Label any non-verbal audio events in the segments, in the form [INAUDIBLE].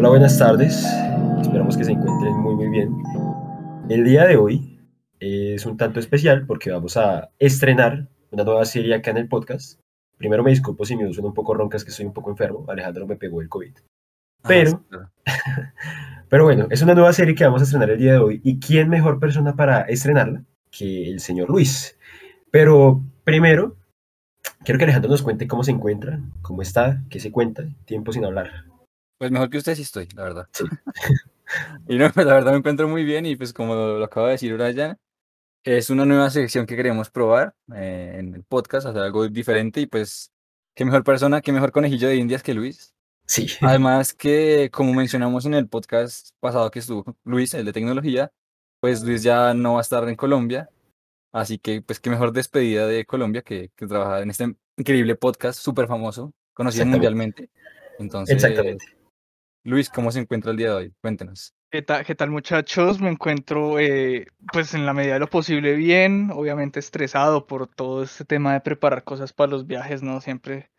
Hola, buenas tardes. Esperamos que se encuentren muy muy bien. El día de hoy es un tanto especial porque vamos a estrenar una nueva serie acá en el podcast. Primero me disculpo si me suena un poco roncas que estoy un poco enfermo. Alejandro me pegó el COVID. Pero, [LAUGHS] pero bueno, es una nueva serie que vamos a estrenar el día de hoy. ¿Y quién mejor persona para estrenarla que el señor Luis? Pero primero, quiero que Alejandro nos cuente cómo se encuentra, cómo está, qué se cuenta, tiempo sin hablar. Pues mejor que usted sí estoy, la verdad. [LAUGHS] y no, pues la verdad me encuentro muy bien y pues como lo, acaba de decir Brian, es una nueva sección que queremos probar eh, en el podcast, hacer algo diferente y pues qué mejor persona, qué mejor conejillo de indias que Luis. Sí. Además que como mencionamos en el podcast pasado que estuvo Luis, el de tecnología, pues Luis ya no va a estar en Colombia, así que pues qué mejor despedida de Colombia que, que trabajar en este increíble podcast súper famoso, conocido mundialmente. Entonces, Exactamente. Luis, ¿cómo se encuentra el día de hoy? Cuéntenos. ¿Qué tal, qué tal muchachos? Me encuentro eh, pues en la medida de lo posible bien, obviamente estresado por todo este tema de preparar cosas para los viajes, ¿no? Siempre,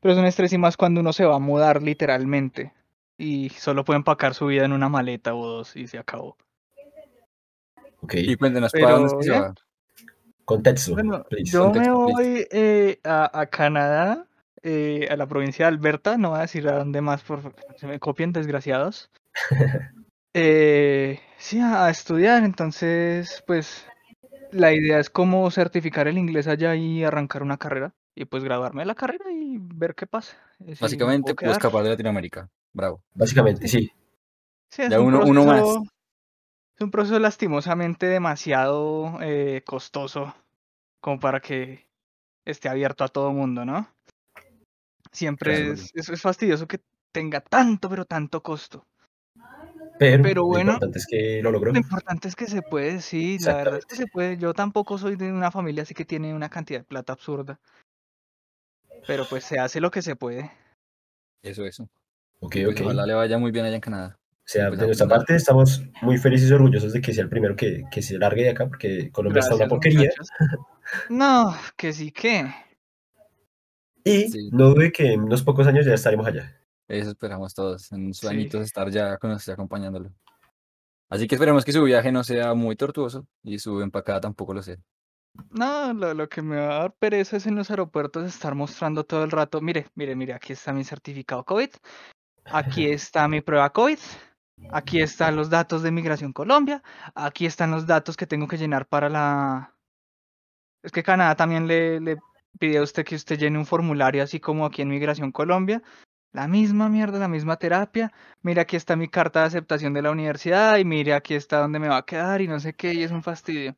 pero es un estrés y más cuando uno se va a mudar literalmente y solo puede empacar su vida en una maleta o dos y se acabó. Ok. Y cuéntenos, Pero, ¿para dónde es que se va? Contexto. Bueno, please. yo me contexto, voy eh, a, a Canadá, eh, a la provincia de Alberta, no voy a decir a dónde más, por se me copien, desgraciados. [LAUGHS] Eh, sí, a, a estudiar, entonces, pues, la idea es como certificar el inglés allá y arrancar una carrera, y pues graduarme de la carrera y ver qué pasa. si me Básicamente, quedar. escapar de Latinoamérica. Bravo. Básicamente, sí. Sí, es Ya un uno- uno más. Es un proceso lastimosamente demasiado eh, costoso como para que esté abierto a todo mundo, ¿no? Siempre es, es, es fastidioso que tenga tanto, pero tanto costo. Pero, Pero lo bueno. importante es que lo logró. Lo importante es que se puede, sí, la verdad es que se puede. Yo tampoco soy de una familia así que tiene una cantidad de plata absurda. Pero pues se hace lo que se puede. Eso, eso. Ok, ok. Ojalá le vaya muy bien allá en Canadá. O sea, Pues, de nuestra parte estamos muy felices y orgullosos de que sea el primero que, que se largue de acá, porque Colombia está una porquería. muchachos. No, que sí que. Y Sí. no dude que en unos pocos años ya estaremos allá. Eso esperamos todos, en sus Sí. añitos estar ya con usted acompañándolo. Así que esperemos que su viaje no sea muy tortuoso y su empacada tampoco lo sea. No, lo, lo que me va a dar pereza es en los aeropuertos estar mostrando todo el rato. Mire, mire, mire, aquí está mi certificado COVID. Aquí [LAUGHS] está mi prueba COVID. Aquí están los datos de Migración Colombia. Aquí están los datos que tengo que llenar para la. Es que Canadá también le, le pide a usted que usted llene un formulario así como aquí en Migración Colombia. La misma mierda, la misma terapia. Mire, aquí está mi carta de aceptación de la universidad y mire, aquí está donde me va a quedar y no sé qué, y es un fastidio.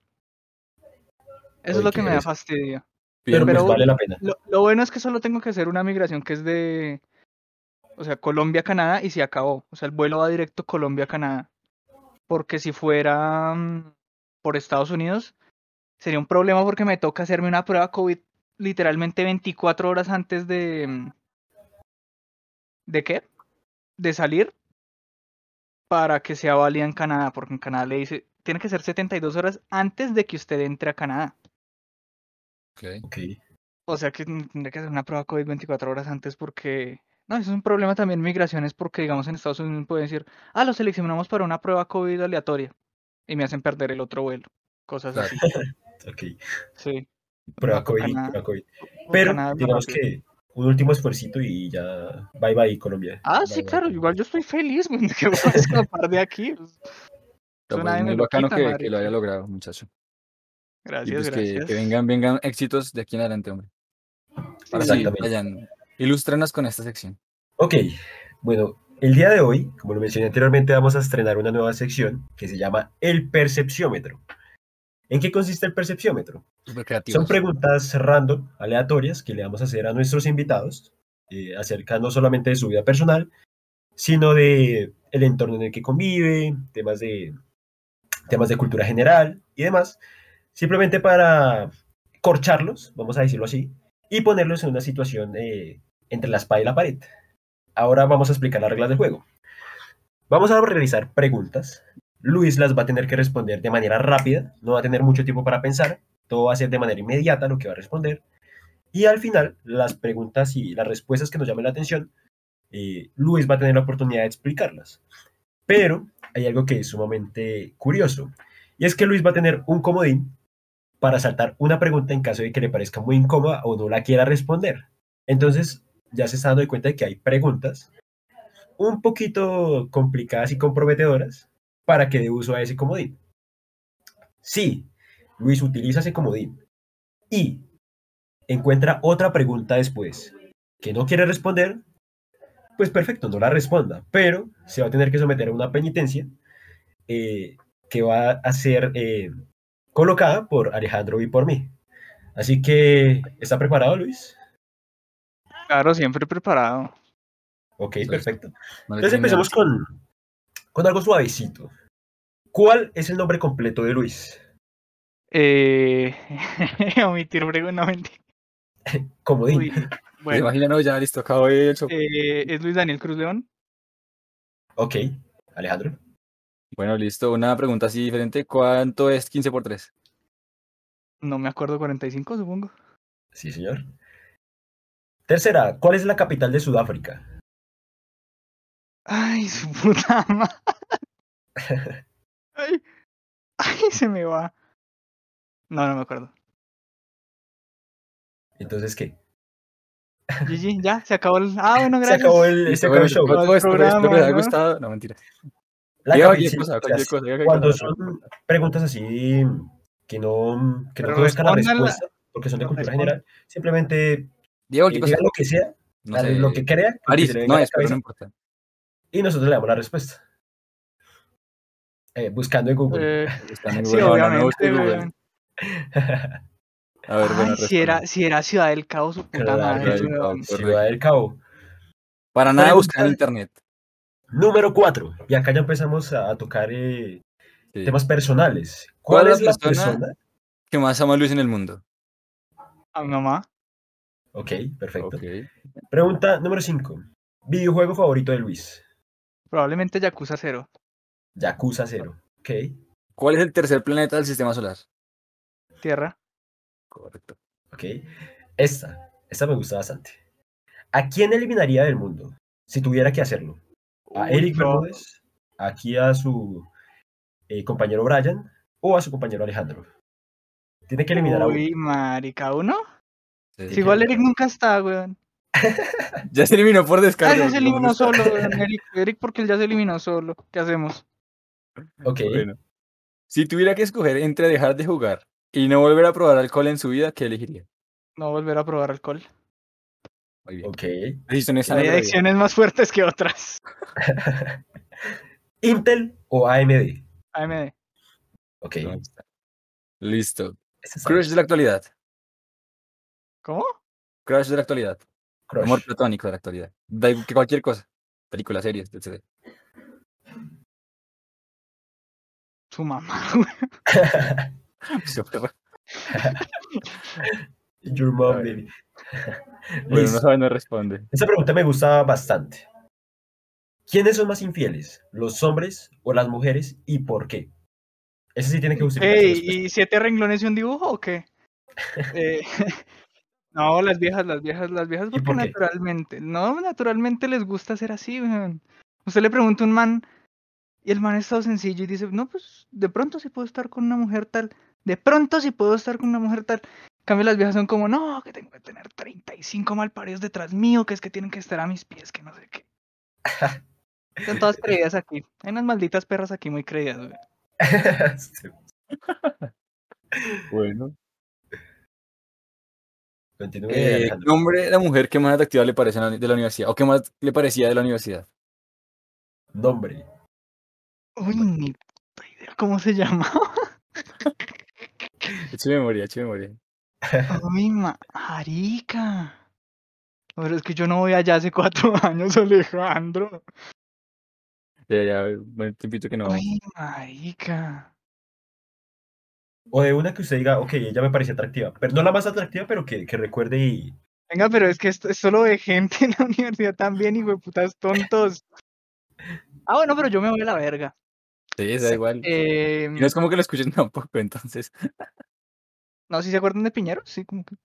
Eso es lo que me da fastidio. Pero, Pero- pues vale la pena. Lo, lo bueno es que solo tengo que hacer una migración que es de, o sea, Colombia-Canadá y se acabó. O sea, el vuelo va directo Colombia-Canadá. Porque si fuera mm, por Estados Unidos, sería un problema porque me toca hacerme una prueba COVID literalmente 24 horas antes de... mm, ¿De qué? De salir para que sea válida en Canadá, porque en Canadá le dice, tiene que ser 72 horas antes de que usted entre a Canadá. Ok. Ok. O sea que tendría que hacer una prueba COVID 24 horas antes porque... No, eso es un problema también migraciones porque, digamos, en Estados Unidos pueden decir, ah, lo seleccionamos para una prueba COVID aleatoria y me hacen perder el otro vuelo. Cosas Claro. así. [LAUGHS] Ok. Sí. Prueba No, COVID, prueba COVID. Pero Canadá digamos que un último esfuercito y ya. Bye bye, Colombia. Ah, Bye, sí, bye, claro, igual yo estoy feliz, [LAUGHS] que voy a escapar de aquí. pues. Pero, pues, muy bacano quita, que, lo haya logrado, muchacho. Y Gracias, pues gracias. que vengan, vengan éxitos de aquí en adelante, hombre. Ahora sí, vayan, ilústrenos con esta sección. Ok, bueno, el día de hoy, como lo mencioné anteriormente, vamos a estrenar una nueva sección que se llama el percepciómetro. ¿En qué consiste el percepciómetro? Son preguntas random, aleatorias, que le vamos a hacer a nuestros invitados, eh, acerca no solamente de su vida personal, sino de el entorno en el que convive, temas de, temas de cultura general y demás, simplemente para corcharlos, vamos a decirlo así, y ponerlos en una situación eh, entre la espada y la pared. Ahora vamos a explicar las reglas del juego. Vamos a realizar preguntas. Luis las va a tener que responder de manera rápida, no va a tener mucho tiempo para pensar, todo va a ser de manera inmediata lo que va a responder. Y al final, las preguntas y las respuestas que nos llamen la atención, eh, Luis va a tener la oportunidad de explicarlas. Pero hay algo que es sumamente curioso, y es que Luis va a tener un comodín para saltar una pregunta en caso de que le parezca muy incómoda o no la quiera responder. Entonces, ya se está dando cuenta de que hay preguntas un poquito complicadas y comprometedoras para que dé uso a ese comodín. Si Luis utiliza ese comodín y encuentra otra pregunta después que no quiere responder, pues perfecto, no la responda, pero se va a tener que someter a una penitencia eh, que va a ser eh, colocada por Alejandro y por mí. Así que, ¿está preparado, Luis? Claro, siempre preparado. Ok, Perfecto. perfecto. No le Entonces tiene empezamos con, con algo suavecito. ¿Cuál es el nombre completo de Luis? Eh, [LAUGHS] omitir pregunta, no mentira. [LAUGHS] Comodín. Uy, ¿Se bueno, ya listo, acabo el show. eh, es Luis Daniel Cruz León. Ok, Alejandro. Bueno, listo. Una pregunta así diferente. ¿Cuánto es 15 por 3? No me acuerdo, 45 supongo. Sí, señor. Tercera, ¿cuál es la capital de Sudáfrica? Ay, su puta [LAUGHS] madre. Ay, ay, se me va. No, no me acuerdo. Entonces, ¿qué? GG, ya, se acabó el. Ah, bueno, [LAUGHS] Se gracias. acabó el, se acabó el show. Todo esto, programa, espero les haya gustado. No, mentira. La Diga capi- cualquier sí, cosa, o sea, cualquier cosa, diga cualquier Cuando cosa. son preguntas así que no, que no conozcan la respuesta, porque son de cultura general, simplemente Diga eh, cualquier digan cosa. lo que sea, No sé. lo que crea, que venga no es, pero no importa. y nosotros le damos la respuesta. Eh, buscando en Google. Eh, [LAUGHS] Está en sí, Google. No, no, no obviamente, busque Google. weón. A ver, bueno, Ay, si era, si era Ciudad del Cabo, su puta madre. Ciudad del. Cabo. Ciudad del Cabo. Para nada buscar en internet. Número 4. Y acá ya empezamos a, tocar eh, Sí. temas personales. ¿Cuál, ¿Cuál es la persona- persona? ¿Qué más ama a Luis en el mundo? A mi mamá. Ok, perfecto. Pregunta número 5. Videojuego favorito de Luis. Probablemente Yakuza 0. Yakuza 0. Ok. ¿Cuál es el tercer planeta del sistema solar? Tierra. Correcto. Ok. Esta. Esta me gusta bastante. ¿A quién eliminaría del mundo si tuviera que hacerlo? ¿A Uy, Eric. Bermúdez? ¿Aquí a su eh, compañero Brian? ¿O a su compañero Alejandro? Tiene que eliminar a uno. Uy, marica, ¿uno? Sí. Igual Eric nunca está, weón. [LAUGHS] Ya se eliminó por Ah, descarga. ya se ¿cómo eliminó solo, weón. [LAUGHS] Eric, Eric porque él ya se eliminó solo. ¿Qué hacemos? Ok. Bueno. Si tuviera que escoger entre dejar de jugar y no volver a probar alcohol en su vida, ¿qué elegiría? No volver a probar alcohol. Muy bien. Ok. Decisiones Hay adicciones más fuertes que otras. [LAUGHS] ¿Intel o AMD? AMD. Ok. Listo. Crush de la actualidad. ¿Cómo? Crush de la actualidad. Crush. Amor platónico de la actualidad. Da igual que cualquier cosa. Películas, series, etc. Su mamá. [LAUGHS] [LAUGHS] [LAUGHS] Your mom, baby. Bueno, no sabe, no responde. Esta pregunta me gusta bastante. ¿Quiénes son más infieles? ¿Los hombres o las mujeres? ¿Y por qué? Ese sí tiene que justificar su Ey, respuesta. ¿y siete renglones y un dibujo o qué? Eh, no, las viejas, las viejas, las viejas ¿Y porque naturalmente, no, naturalmente les gusta ser así, weón. Usted le pregunta a un man y el man es todo sencillo y dice, no, pues de pronto sí puedo estar con una mujer tal, de pronto sí puedo estar con una mujer tal. En cambio las viejas son como, no, que tengo que tener 35 malparidos detrás mío, que es que tienen que estar a mis pies, que no sé qué. [LAUGHS] Son todas creídas aquí. Hay unas malditas perras aquí muy creídas, weón. [LAUGHS] Bueno. Continúe, Eh, nombre de la mujer que más atractiva le parece de la universidad. O que más le parecía de la universidad. Nombre. Uy, ni puta idea cómo se llamaba. [LAUGHS] Eche memoria, eche memoria. Uy, marica. Pero es que yo no voy allá hace cuatro [LAUGHS] años, Alejandro. Ya, ya, bueno, te invito que no. Uy, marica. O de una que usted diga, ok, ella me parece atractiva. Pero no la más atractiva, pero que, que recuerde y. Venga, pero es que esto es solo de gente en la universidad también, hijo de putas tontos. Ah, bueno, pero yo me voy a la verga. Sí, da igual. Eh, Y no es como que lo escuchen [LAUGHS] tampoco, entonces. No, si se acuerdan de Piñeros, sí, como que.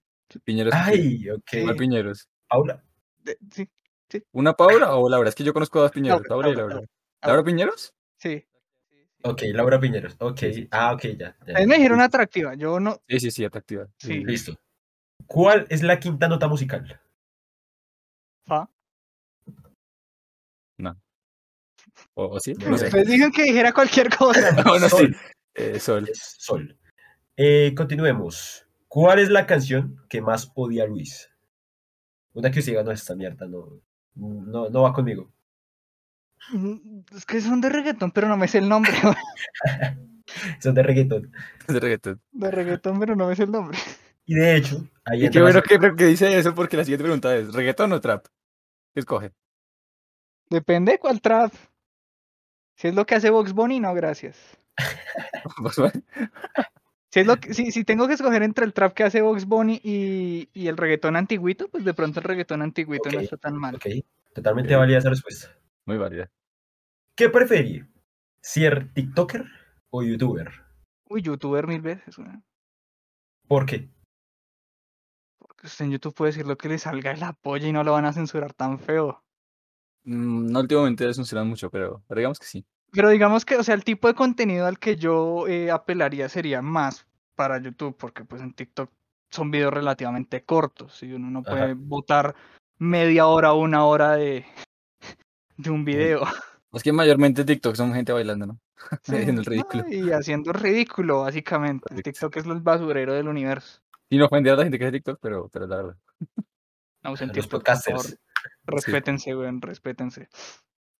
Piñeros. Ay, ok. ¿Cuál Piñeros? Paula. de- sí, ¿Una Paula o Laura? Es que yo conozco a dos Piñeros, Laura, Laura y Laura, Laura. Laura. ¿Laura Piñeros? sí. Ok, Laura Piñeros. Ok. Sí, sí. Ah, ok, ya. ya. Ustedes me dijeron atractiva, yo no. Sí, sí, sí, atractiva. Sí. Listo. ¿Cuál es la quinta nota musical? Fa. ¿O, o sí? No No sé. Ustedes dijeron que dijera cualquier cosa. [LAUGHS] No, no, sí. Sol. Eh, sol. Es Sol. Eh, continuemos. ¿Cuál es la canción que más odia a Luis? Una que usted diga, no, esta mierda no, no, no va conmigo. Es que son de reggaetón, pero no me sé el nombre. [LAUGHS] [LAUGHS] Son de reggaetón. De reggaetón. De reggaetón, pero no me sé el nombre. Y de hecho, ahí Y qué bueno que, que dice eso porque la siguiente pregunta es, ¿reggaetón o trap? ¿Qué escoge? Depende de cuál trap. Si es lo que hace Vox Bunny, no, gracias. [LAUGHS] Si, es lo que, si, si tengo que escoger entre el trap que hace Vox Bunny y, y el reggaetón antiguito, pues de pronto el reggaetón antiguito no está tan mal. Ok, totalmente Ok. válida esa respuesta. Muy válida. ¿Qué preferí? ¿Ser TikToker o YouTuber? Uy, youtuber mil veces, güey. ¿Por qué? Porque usted en YouTube puede decir lo que le salga de la polla y no lo van a censurar tan feo. Mm, no últimamente funcionan mucho, pero, pero digamos que sí. Pero digamos que, o sea, el tipo de contenido al que yo eh, apelaría sería más para YouTube, porque pues en TikTok son videos relativamente cortos y uno no Ajá. puede botar media hora o una hora de, de un video. Es que mayormente TikTok son gente bailando, ¿no? [LAUGHS] Sí, Haciendo el no, ridículo. y haciendo ridículo, básicamente. El. TikTok es el basurero del universo. Y no ofender a la gente que hace TikTok, pero, pero la verdad. No Los TikTok, por favor. podcasters. Respétense, weón, respétense.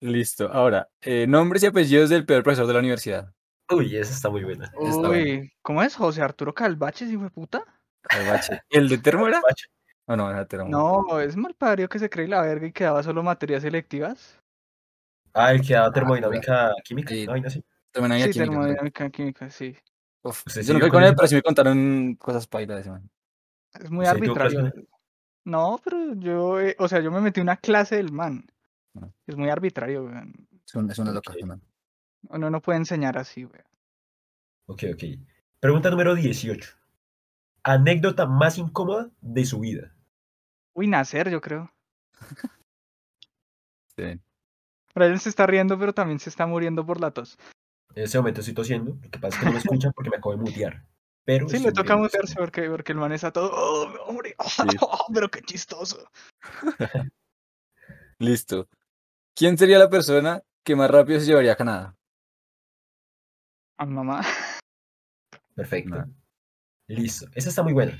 Listo. Ahora, eh, nombres y apellidos del peor profesor de la universidad. Uy, esa está muy buena. Está Uy, ¿cómo es? José Arturo Calvaches, hijo de puta. Calvache. [LAUGHS] ¿El de termo era? Bache. ¿O no? Era termo. No, es mal padre que se cree la verga y que daba solo materias selectivas. Ah, el que daba termodinámica química. Sí. No, así. Termodinámica Sí, química, termodinámica química, sí. Uf, ¿Usted yo no fui con con él, pero sí me contaron cosas pailas de ese man. Es muy ¿Usted tuvo clase arbitrario. No, pero yo, eh, o sea, yo me metí una clase del man. Ah. Es muy arbitrario, weón. Es, un- es una loca, Ok. ese man. Uno no puede enseñar así, weón. Ok, ok. Pregunta número 18. Anécdota más incómoda de su vida. Uy, nacer, yo creo. [LAUGHS] Sí. Brian se está riendo, pero también se está muriendo por la tos. En ese momento estoy tosiendo. Lo que pasa es que no me escuchan porque me acabo de mutear. Pero Sí, le toca mutearse porque, porque el man está todo. "Oh, hombre, [LAUGHS] pero qué chistoso. [LAUGHS] Listo. ¿Quién sería la persona que más rápido se llevaría a Canadá? A mi mamá. Perfecto. Listo. Esa está muy buena.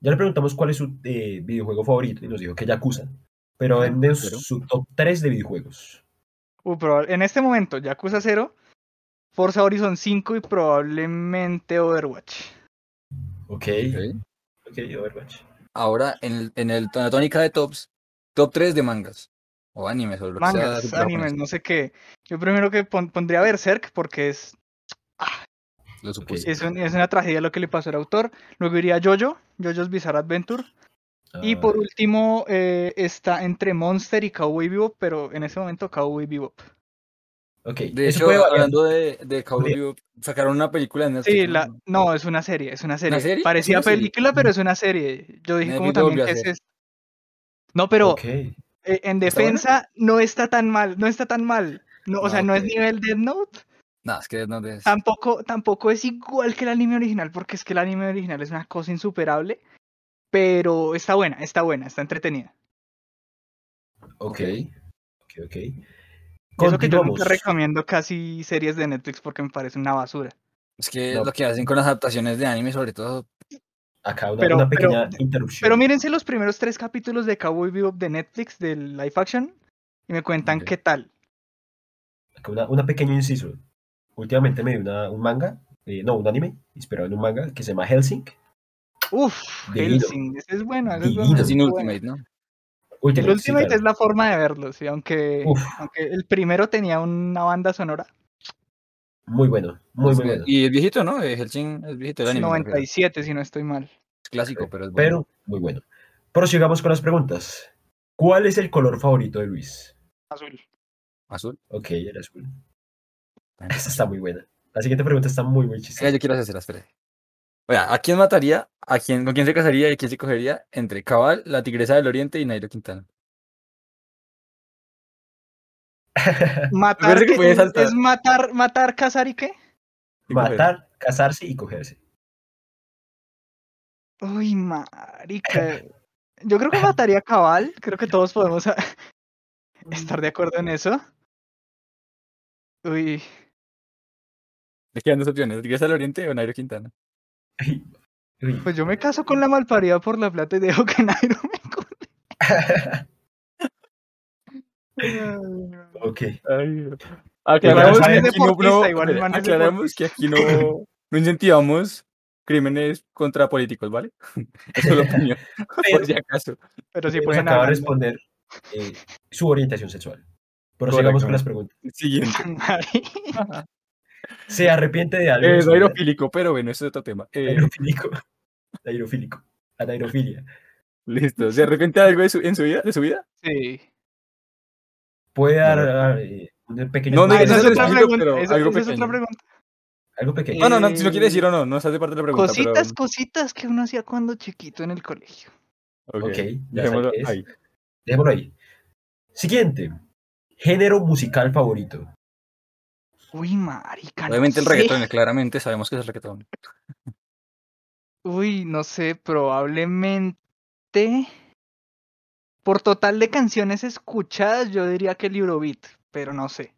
Ya le preguntamos cuál es su eh, videojuego favorito y nos dijo que Yakuza. Pero Ajá, denme pero- su top 3 de videojuegos. Uh, en este momento, Yakuza 0, Forza Horizon 5 y probablemente Overwatch. Ok. Ok. Overwatch. Ahora, en, el, en, el, en la tónica de tops, top 3 de mangas. O animes, o lo que sea. Mangas, animes, no sé qué. Yo primero que pon- pondría Berserk porque es, Lo supuse. es, un- es una tragedia lo que le pasó al autor. Luego iría Jojo, Jojo's Bizarre Adventure. Y Ah, por último eh, está entre Monster y Cowboy Bebop, pero en ese momento Cowboy Bebop. ok. De hecho, hablando de, de Cowboy Bebop, sacaron una película en Netflix. Sí, ¿no? la, no, es una serie, es una serie. serie? Parecía película, pero es una serie. Yo dije como Netflix también que es. No, pero eh, en defensa no está tan mal, no está tan mal. No, o Ah, sea, no es nivel Death Note, No, es que no es. tampoco, tampoco es igual que el anime original, porque es que el anime original es una cosa insuperable, pero está buena, está buena, está entretenida. Ok. Ok, ok. Y eso que yo nunca recomiendo casi series de Netflix porque me parece una basura. Es que No. lo que hacen con las adaptaciones de anime, sobre todo. Acá una, Pero- una pero- pequeña interrupción. Pero mírense los primeros tres capítulos de Cowboy Bebop de Netflix del live action y me cuentan qué tal. Acá una, una pequeña inciso. Últimamente me vi una- un manga, eh, no, un anime, inspirado en un manga que se llama Helsing. Uf. Helsing, ese es bueno, ese es bueno. Ese Es sin es bueno. Ultimate, ¿no? Ultimate, El sí, Ultimate claro. es la forma de verlo, sí, aunque, aunque el primero tenía una banda sonora. Muy bueno, muy, muy bueno. Y es viejito, ¿no? Eh, Hellsing es viejito el anime. me refiero. 97, si no estoy mal. Es clásico, pero es bueno. Pero muy bueno. Prosigamos con las preguntas. ¿Cuál es el color favorito de Luis? Azul. Azul. Ok, el azul. Esta está muy buena. La siguiente pregunta está muy, muy chistosa. yo quiero hacer espere. Oiga, ¿a quién mataría? ¿A quién, ¿Con quién se casaría y quién se cogería? Entre Cabal, la Tigresa del Oriente y Nairo Quintana. [LAUGHS] Matar que es, matar, matar, cazar y qué? Y. Matar, casarse y cogerse. Uy, marica. Yo creo que mataría a Cabal. Creo que todos podemos [LAUGHS] estar de acuerdo en eso. Uy, Le quedan dos opciones, Tigresa del Oriente o Nairo Quintana. Uy. pues yo me caso con la malparida por la plata y dejo que [LAUGHS] Nairo me cole. ok. Aclaramos que aquí no, no, igual aclaramos que aquí no, no incentivamos crímenes contra políticos, ¿vale? [LAUGHS] Es solo opinión, [LAUGHS] por si acaso. Pero sí Nos pueden acaba de responder eh, su orientación sexual. Prosigamos con las preguntas. Siguiente. ¿Se arrepiente de algo? Es aerofílico, pero bueno, eso es otro tema. Eh, Aerofílico. Aerofílico. La aerofilia. listo. ¿Se arrepiente de algo de su, en su vida? ¿De su vida? Sí. Puede dar No. eh, un pequeño. No, no, Ah, no esa es otra pregunta. esa- es otra pregunta. Algo pequeño. No, no, no, si no quiere Eh, decir o no, no estás de parte de la pregunta. Cositas, pero... cositas que uno hacía cuando chiquito en el colegio. Ok, Ok, ya dejémoslo sé qué es. ahí. Dejémoslo ahí. Siguiente. Género musical favorito. Uy, marica. no Obviamente el sé. reggaetón, claramente sabemos que es el reggaetón. Uy, no sé, probablemente. Por total de canciones escuchadas, yo diría que el Eurobeat, pero no sé.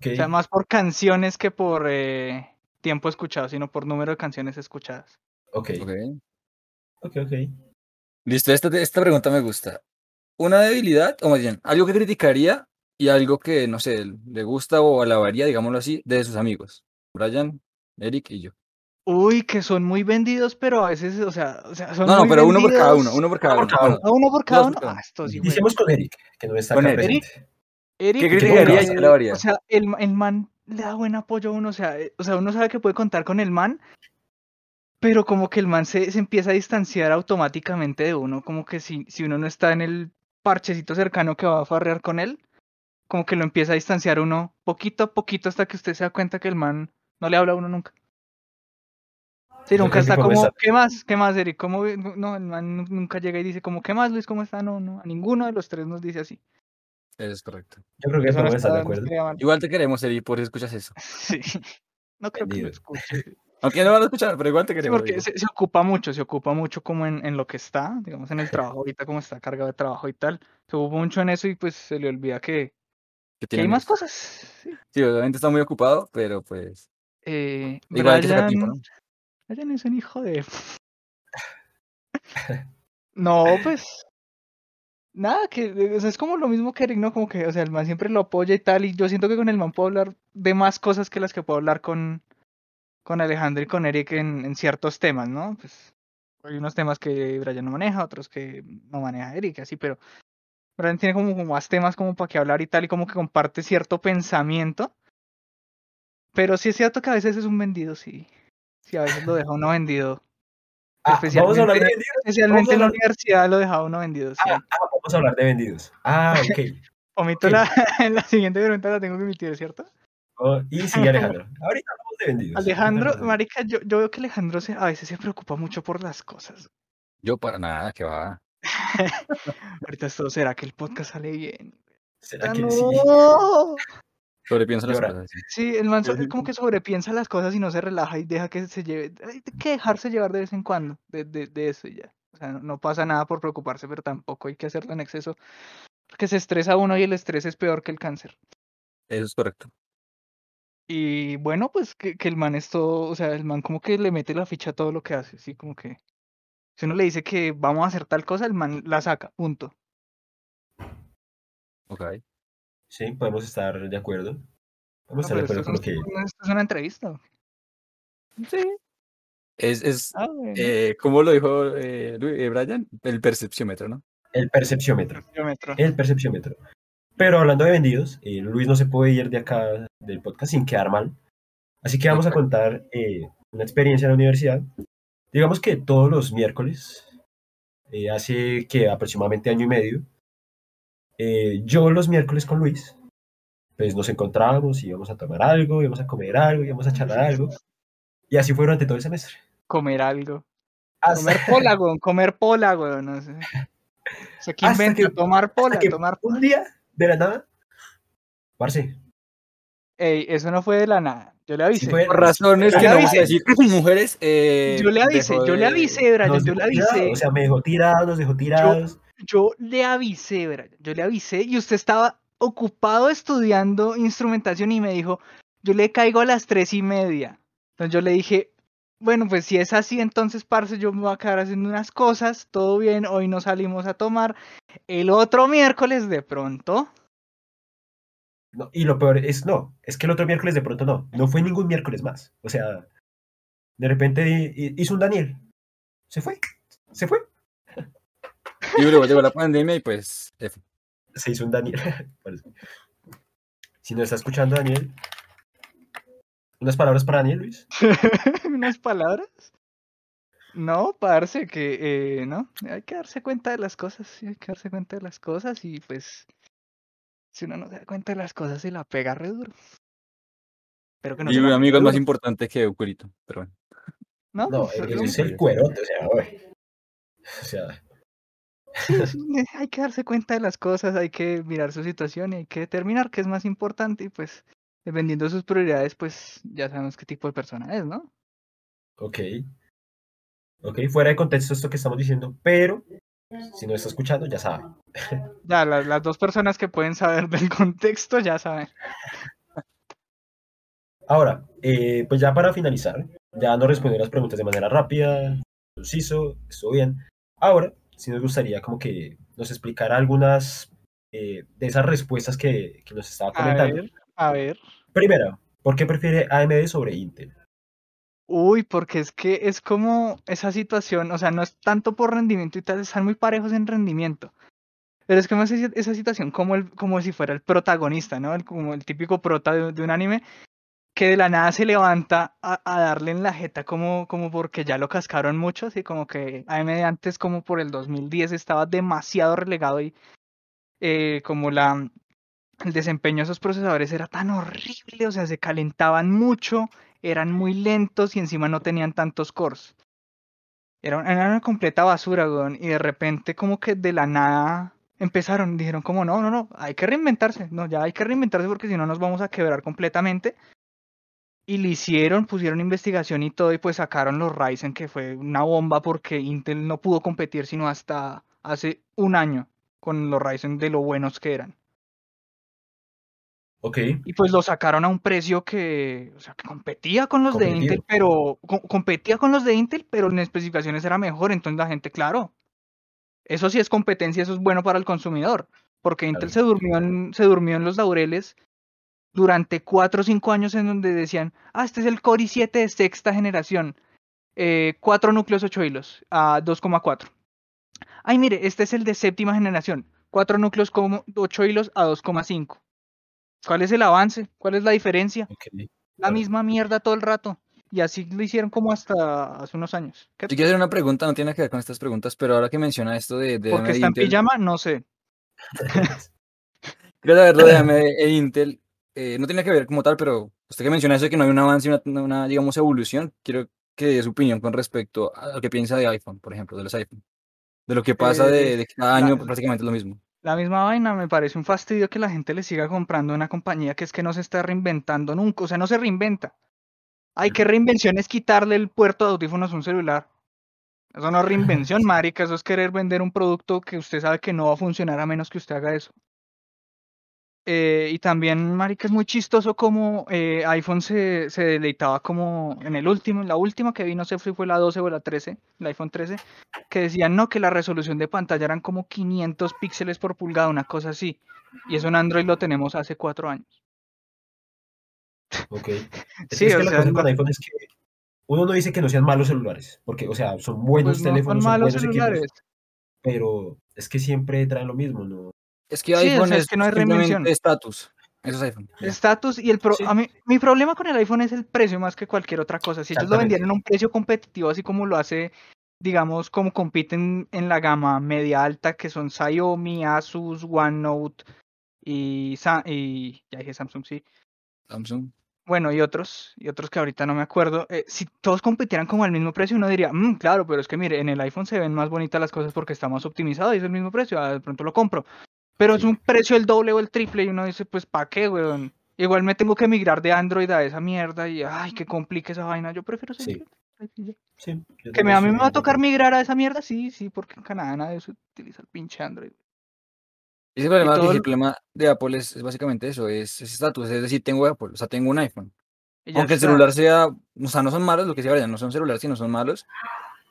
O sea, más por canciones que por eh, tiempo escuchado, sino por número de canciones escuchadas. Ok. Ok. Ok, ok. Listo, esta, esta pregunta me gusta. ¿Una debilidad, o más bien, algo que criticaría y algo que, no sé, le gusta o alabaría, digámoslo así, de sus amigos? Brian, Eric y yo. Uy, que son muy vendidos, pero a veces, o sea, o sea son No, no, muy pero uno por cada uno, uno por cada Uno uno. por cada Bueno, ¿A uno por cada uno? Ah, uno. esto sí, Iniciemos con Eric, que no está Con acá Eric. Eric, ¿Qué criticaría y alabaría? O sea, el, ma- el man le da buen apoyo a uno, o sea, eh, o sea, uno sabe que puede contar con el man, pero como que el man se, se empieza a distanciar automáticamente de uno, como que si, si uno no está en el parchecito cercano que va a farrear con él, como que lo empieza a distanciar uno poquito a poquito hasta que usted se da cuenta que el man no le habla a uno nunca. Sí, nunca está como está- ¿qué más? ¿Qué más, Eric? ¿Cómo, no, el man nu- nunca llega y dice como, ¿qué más, Luis? ¿Cómo está? No, no, a ninguno de los tres nos dice así. Eso es correcto. Yo creo que Eso no de está- no acuerdo. Igual te queremos, Eric, por si escuchas eso. [LAUGHS] Sí. No creo que lo escuche. [LAUGHS] Aunque no van a escuchar, pero igual te Sí, queremos. porque se, se ocupa mucho, se ocupa mucho como en, en lo que está, digamos, en el trabajo ahorita, como está cargado de trabajo y tal. Se ocupa mucho en eso y pues se le olvida que, Que que tiene hay más cosas. Sí. Sí, obviamente está muy ocupado, pero pues. Eh, Igual hay que sacar Brian, tiempo, ¿no? Brian es un hijo de... [LAUGHS] No, pues... Nada, que o sea, es como lo mismo que Eric, ¿no? Como que, o sea, el man siempre lo apoya y tal, y yo siento que con el man puedo hablar de más cosas que las que puedo hablar con, con Alejandro y con Eric en, en ciertos temas, ¿no? Pues hay unos temas que Brian no maneja, otros que no maneja Eric, así, pero Brian tiene como, como más temas como para que hablar y tal, y como que comparte cierto pensamiento. Pero sí es cierto que a veces es un vendido, sí. Sí, a veces lo deja uno vendido. [LAUGHS] Ah, vamos a hablar de Especialmente, vendidos. especialmente en la universidad lo deja uno vendido, sí. Ah, ah, vamos a hablar de vendidos. Ah, ok. [LAUGHS] Omito la, [LAUGHS] la siguiente pregunta la tengo que emitir, ¿cierto? Oh, y sigue Alejandro. Ahorita hablamos de vendidos. Alejandro, marica, yo, yo veo que Alejandro se, a veces se preocupa mucho por las cosas. Yo para nada, que va. [LAUGHS] Ahorita esto, ¿será que el podcast sale bien? ¿Será Ah, que no. sí? [LAUGHS] Sobrepienso las Llora. cosas. sí. Sí, el man sí, como que sobrepiensa las cosas y no se relaja y deja que se lleve. Hay que dejarse llevar de vez en cuando de, de, de eso y ya. O sea, no, no pasa nada por preocuparse, pero tampoco hay que hacerlo en exceso. Porque se estresa uno y el estrés es peor que el cáncer. Eso es correcto. Y bueno, pues que, que el man es todo, o sea, el man como que le mete la ficha a todo lo que hace, sí, como que si uno le dice que vamos a hacer tal cosa, el man la saca, punto. Ok. Sí, podemos estar de acuerdo. Podemos No, estar de acuerdo esto, con lo es- que. esto es una entrevista. Sí. Es, es Ah, bueno. eh, como lo dijo eh, eh, Brian, el percepciómetro, ¿no? El percepciómetro. Kilómetro. El percepciómetro. Pero hablando de vendidos, eh, Luis no se puede ir de acá del podcast sin quedar mal. Así que vamos a contar eh, una experiencia en la universidad. Digamos que todos los miércoles, eh, hace que aproximadamente año y medio, eh, yo los miércoles con Luis, pues nos encontrábamos y íbamos a tomar algo, íbamos a comer algo, íbamos a charlar algo. Y así fue durante todo el semestre. Comer algo. Hasta- Comer pola, weón. [LAUGHS] Comer pola, weón. No sé. O sea, ¿qué Hasta inventa? que- tomar pola, que tomar un día, de la nada, parce, Ey, eso no fue de la nada. Yo le avisé. Por razones Yo que le no vamos a avisé. decir mujeres. eh, yo le avisé, yo le avisé, Brian. Yo le avisé. o sea, me dejó tirados, nos dejó tirados. Yo le avisé, Brian. Yo le avisé y usted estaba ocupado estudiando instrumentación y me dijo, yo le caigo a las tres y media. Entonces yo le dije, bueno, pues si es así, entonces, parce, yo me voy a quedar haciendo unas cosas, todo bien, hoy no salimos a tomar. El otro miércoles, de pronto, No, y lo peor es, no, es que el otro miércoles de pronto no, no fue ningún miércoles más. O sea, de repente hi- hi- hizo un Daniel, se fue, se fue, Y luego llegó la pandemia y pues. F. se hizo un Daniel. [LAUGHS] Si no está escuchando Daniel, unas palabras para Daniel, Luis. [LAUGHS] unas palabras. No, parce, que eh, no, hay que darse cuenta de las cosas, hay que darse cuenta de las cosas y pues si uno no se da cuenta de las cosas se la pega re duro. Pero que no Y mi amigo es más importante que Euculito. Pero bueno. ¿no? No, Pues, es el cuerote, o sea, uy. o sea, [LAUGHS] hay que darse cuenta de las cosas, hay que mirar su situación y hay que determinar qué es más importante y pues dependiendo de sus prioridades pues ya sabemos qué tipo de persona es, ¿no? ok. Ok, fuera de contexto esto que estamos diciendo, pero si no está escuchando, ya sabe. [LAUGHS] Ya, las, las dos personas que pueden saber del contexto ya saben. Ahora, eh, pues ya para finalizar, ya nos respondió las preguntas de manera rápida, conciso, estuvo bien. Ahora, sí nos gustaría como que nos explicara algunas eh, de esas respuestas que, que nos estaba A comentando. ver, a ver. Primera, ¿por qué prefiere AMD sobre Intel? Uy, porque es que es como esa situación, o sea, no es tanto por rendimiento y tal, están muy parejos en rendimiento. Pero es como esa, esa situación como, el, como si fuera el protagonista, ¿no? El- como el típico prota de, un anime que de la nada se levanta a, a darle en la jeta como, como porque ya lo cascaron mucho, así como que AMD antes como por el 2010 estaba demasiado relegado y eh, como la, el desempeño de esos procesadores era tan horrible, o sea, se calentaban mucho, eran muy lentos y encima no tenían tantos cores. Era, era una completa basura, weón. Y de repente como que de la nada empezaron, dijeron como no, no, no, hay que reinventarse, no, ya hay que reinventarse porque si no nos vamos a quebrar completamente. Y le hicieron, pusieron investigación y todo y pues sacaron los Ryzen que fue una bomba porque Intel no pudo competir sino hasta hace un año con los Ryzen de lo buenos que eran. Ok, Y pues lo sacaron a un precio que, o sea, que competía con los de. Intel, pero co- competía con los de Intel, pero en especificaciones era mejor. Entonces la gente, claro, eso sí es competencia, eso es bueno para el consumidor, porque Intel se durmió en, se durmió en los laureles durante cuatro o cinco años en donde decían, ah, este es el Core i7 de sexta generación, eh, cuatro núcleos, ocho hilos, a 2,4. Ay, mire, este es el de séptima generación, cuatro núcleos, como ocho hilos a 2,5. ¿Cuál es el avance? ¿Cuál es la diferencia? La misma mierda todo el rato. Y así lo hicieron como hasta hace unos años. ¿Qué? Yo quiero hacer una pregunta, no tiene que ver con estas preguntas, pero ahora que menciona esto de, de Porque AMD e está en Intel, pijama, no sé. [LAUGHS] quiero saber lo de AMD e Intel. eh, no tiene que ver como tal, pero usted que menciona eso de que no hay un avance, una, una, digamos, evolución, quiero que dé su opinión con respecto a lo que piensa de iPhone, por ejemplo, de los iPhone. De lo que pasa de, Eh, de cada la- año prácticamente es lo mismo. La misma vaina, me parece un fastidio que la gente le siga comprando una compañía que es que no se está reinventando nunca, o sea, no se reinventa. Ay, qué reinvención es quitarle el puerto de audífonos a un celular. Eso no es [LAUGHS] reinvención, marica, eso es querer vender un producto que usted sabe que no va a funcionar a menos que usted haga eso. Eh, y también, marica, es muy chistoso como eh, iPhone se, se deleitaba como en el último, en la última que vi, no sé si fue la 12 o la 13, el iPhone 13, que decían no, que la resolución de pantalla eran como 500 píxeles por pulgada, una cosa así. Y eso en Android lo tenemos hace cuatro años. Ok. [LAUGHS] Es, Sí, es que o la sea, cosa no- con iPhone es que uno no dice que no sean malos celulares, porque, o sea, son buenos pues no teléfonos, son son malos buenos equipos, celulares. pero es que siempre traen lo mismo, ¿no? Es que iPhone es es, que no hay simplemente estatus. Eso es iPhone. Estatus y el pro Sí. a mí, mi problema con el iPhone es el precio más que cualquier otra cosa. Si ellos lo vendieran a un precio competitivo, así como lo hace, digamos, como compiten en la gama media alta, que son Xiaomi, Asus, OneNote y, Sa- y ya dije Samsung, sí. Samsung. bueno, y otros, y otros que ahorita no me acuerdo, eh, si todos compitieran como al mismo precio, uno diría, "Mm, claro, pero es que mire, en el iPhone se ven más bonitas las cosas porque está más optimizado y es el mismo precio, ah, de pronto lo compro. Pero es un precio el doble o el triple y uno dice, pues, ¿para qué, weón? Igual me tengo que migrar de Android a esa mierda y, ay, que complique esa vaina. Yo prefiero Sí. ya. Sí, Que me, a mí me va a de tocar migrar a esa mierda, sí, sí, porque en Canadá nadie se utiliza el pinche Android. Ese problema, todo el- el problema de Apple es, es básicamente eso, es es estatus, es decir, tengo Apple, o sea, tengo un iPhone. Ya Aunque el está. celular sea, o sea, no son malos, lo que sea, no son celulares, sino son malos,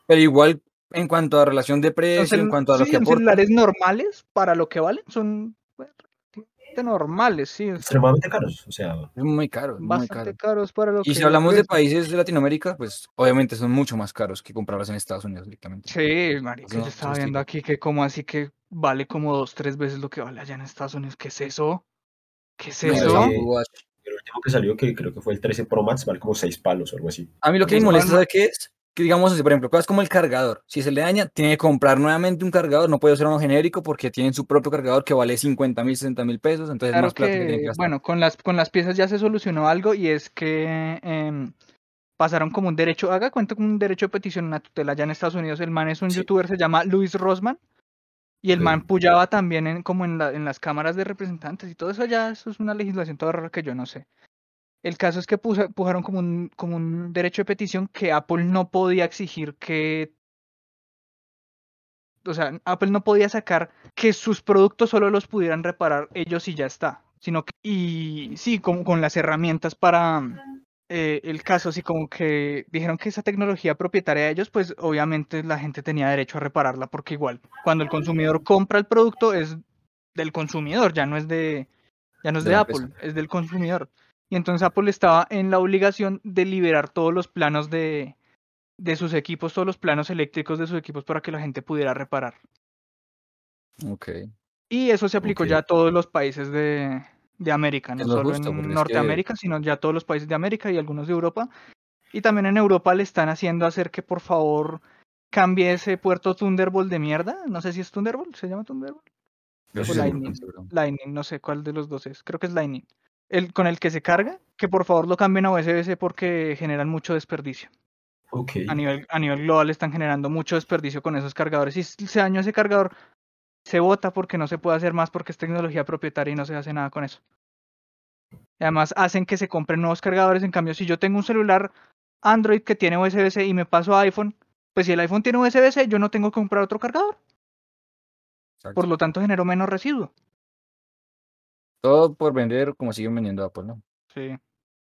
pero igual en cuanto a relación de precio, en cuanto a lo sí, que son aporta, celulares normales para lo que valen, son bueno, relativamente normales, sí, son Extremadamente caros, o sea, es muy caro, es muy bastante caro. caros para lo Y si que hablamos de países de Latinoamérica, pues obviamente son mucho más caros que comprarlas en Estados Unidos directamente. Sí, marica, no yo estaba viendo aquí que como así que vale como dos, tres veces lo que vale allá en Estados Unidos. ¿Qué es eso? ¿Qué es los eso? Watch. el último que salió, que creo que fue el 13 Pro Max, vale como 6 palos o algo así. A mí lo que me Pues, molesta, Palma- ¿sabe qué es? Que digamos así, por ejemplo, cosas como el cargador. Si se le daña, tiene que comprar nuevamente un cargador, no puede ser uno genérico porque tienen su propio cargador que vale 50 mil, 60 mil pesos, entonces Claro más plata que tienen que que, gastar. bueno, con las, con las piezas ya se solucionó algo y es que em, pasaron como un derecho, haga cuenta como un derecho de petición, una tutela allá en Estados Unidos. El man es un Sí. youtuber, se llama Luis Rosman. Y el man puyaba también en, como en, la- en las cámaras de representantes y todo eso ya, eso es una legislación toda rara que yo no sé. El caso es que pujaron como un, como un derecho de petición que Apple no podía exigir que... O sea, Apple no podía sacar que sus productos solo los pudieran reparar ellos y ya está. Sino que... Y sí, como con las herramientas para... eh, el caso, así como que dijeron que esa tecnología propietaria de ellos, pues obviamente la gente tenía derecho a repararla porque igual, cuando el consumidor compra el producto es del consumidor, ya no es de, ya no es De Apple, es del consumidor. Y entonces Apple estaba en la obligación de liberar todos los planos de, de sus equipos, todos los planos eléctricos de sus equipos para que la gente pudiera reparar. Ok. Y eso se aplicó ya a todos los países de, de América, no Es lo solo en es Norteamérica, sino ya todos los países de América y algunos de Europa. Y también en Europa le están haciendo hacer que por favor cambie ese puerto Thunderbolt de mierda. No sé si es Thunderbolt, ¿se llama Thunderbolt? O Lightning. Lightning, no sé cuál de los dos es. Creo que es Lightning. El con el que se carga, que por favor lo cambien a USB-C porque generan mucho desperdicio. Ok. A nivel, a nivel global están generando mucho desperdicio con esos cargadores. Si se dañó ese cargador, se bota porque no se puede hacer más porque es tecnología propietaria y no se hace nada con eso. Y además hacen que se compren nuevos cargadores. En cambio, si yo tengo un celular Android que tiene USB-C y me paso a iPhone, pues si el iPhone tiene USB-C, yo no tengo que comprar otro cargador. Exacto. Por lo tanto, genero menos residuo. Todo por vender como siguen vendiendo Apple, ¿no? Sí.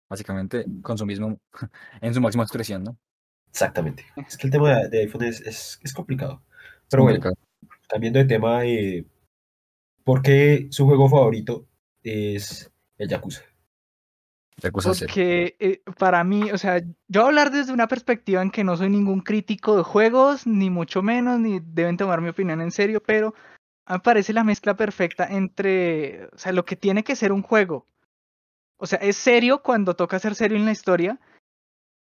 Básicamente, consumismo [LAUGHS] en su máxima expresión, ¿no? Exactamente. Es que el tema de, iPhone es, es, es complicado. Es Pero bueno, cambiando de tema, eh, ¿por qué su juego favorito es el Yakuza? Yakuza. Porque eh, para mí, o sea, yo voy a hablar desde una perspectiva en que no soy ningún crítico de juegos, ni mucho menos, ni deben tomar mi opinión en serio, pero me parece la mezcla perfecta entre, o sea, lo que tiene que ser un juego. O sea, es serio cuando toca ser serio en la historia,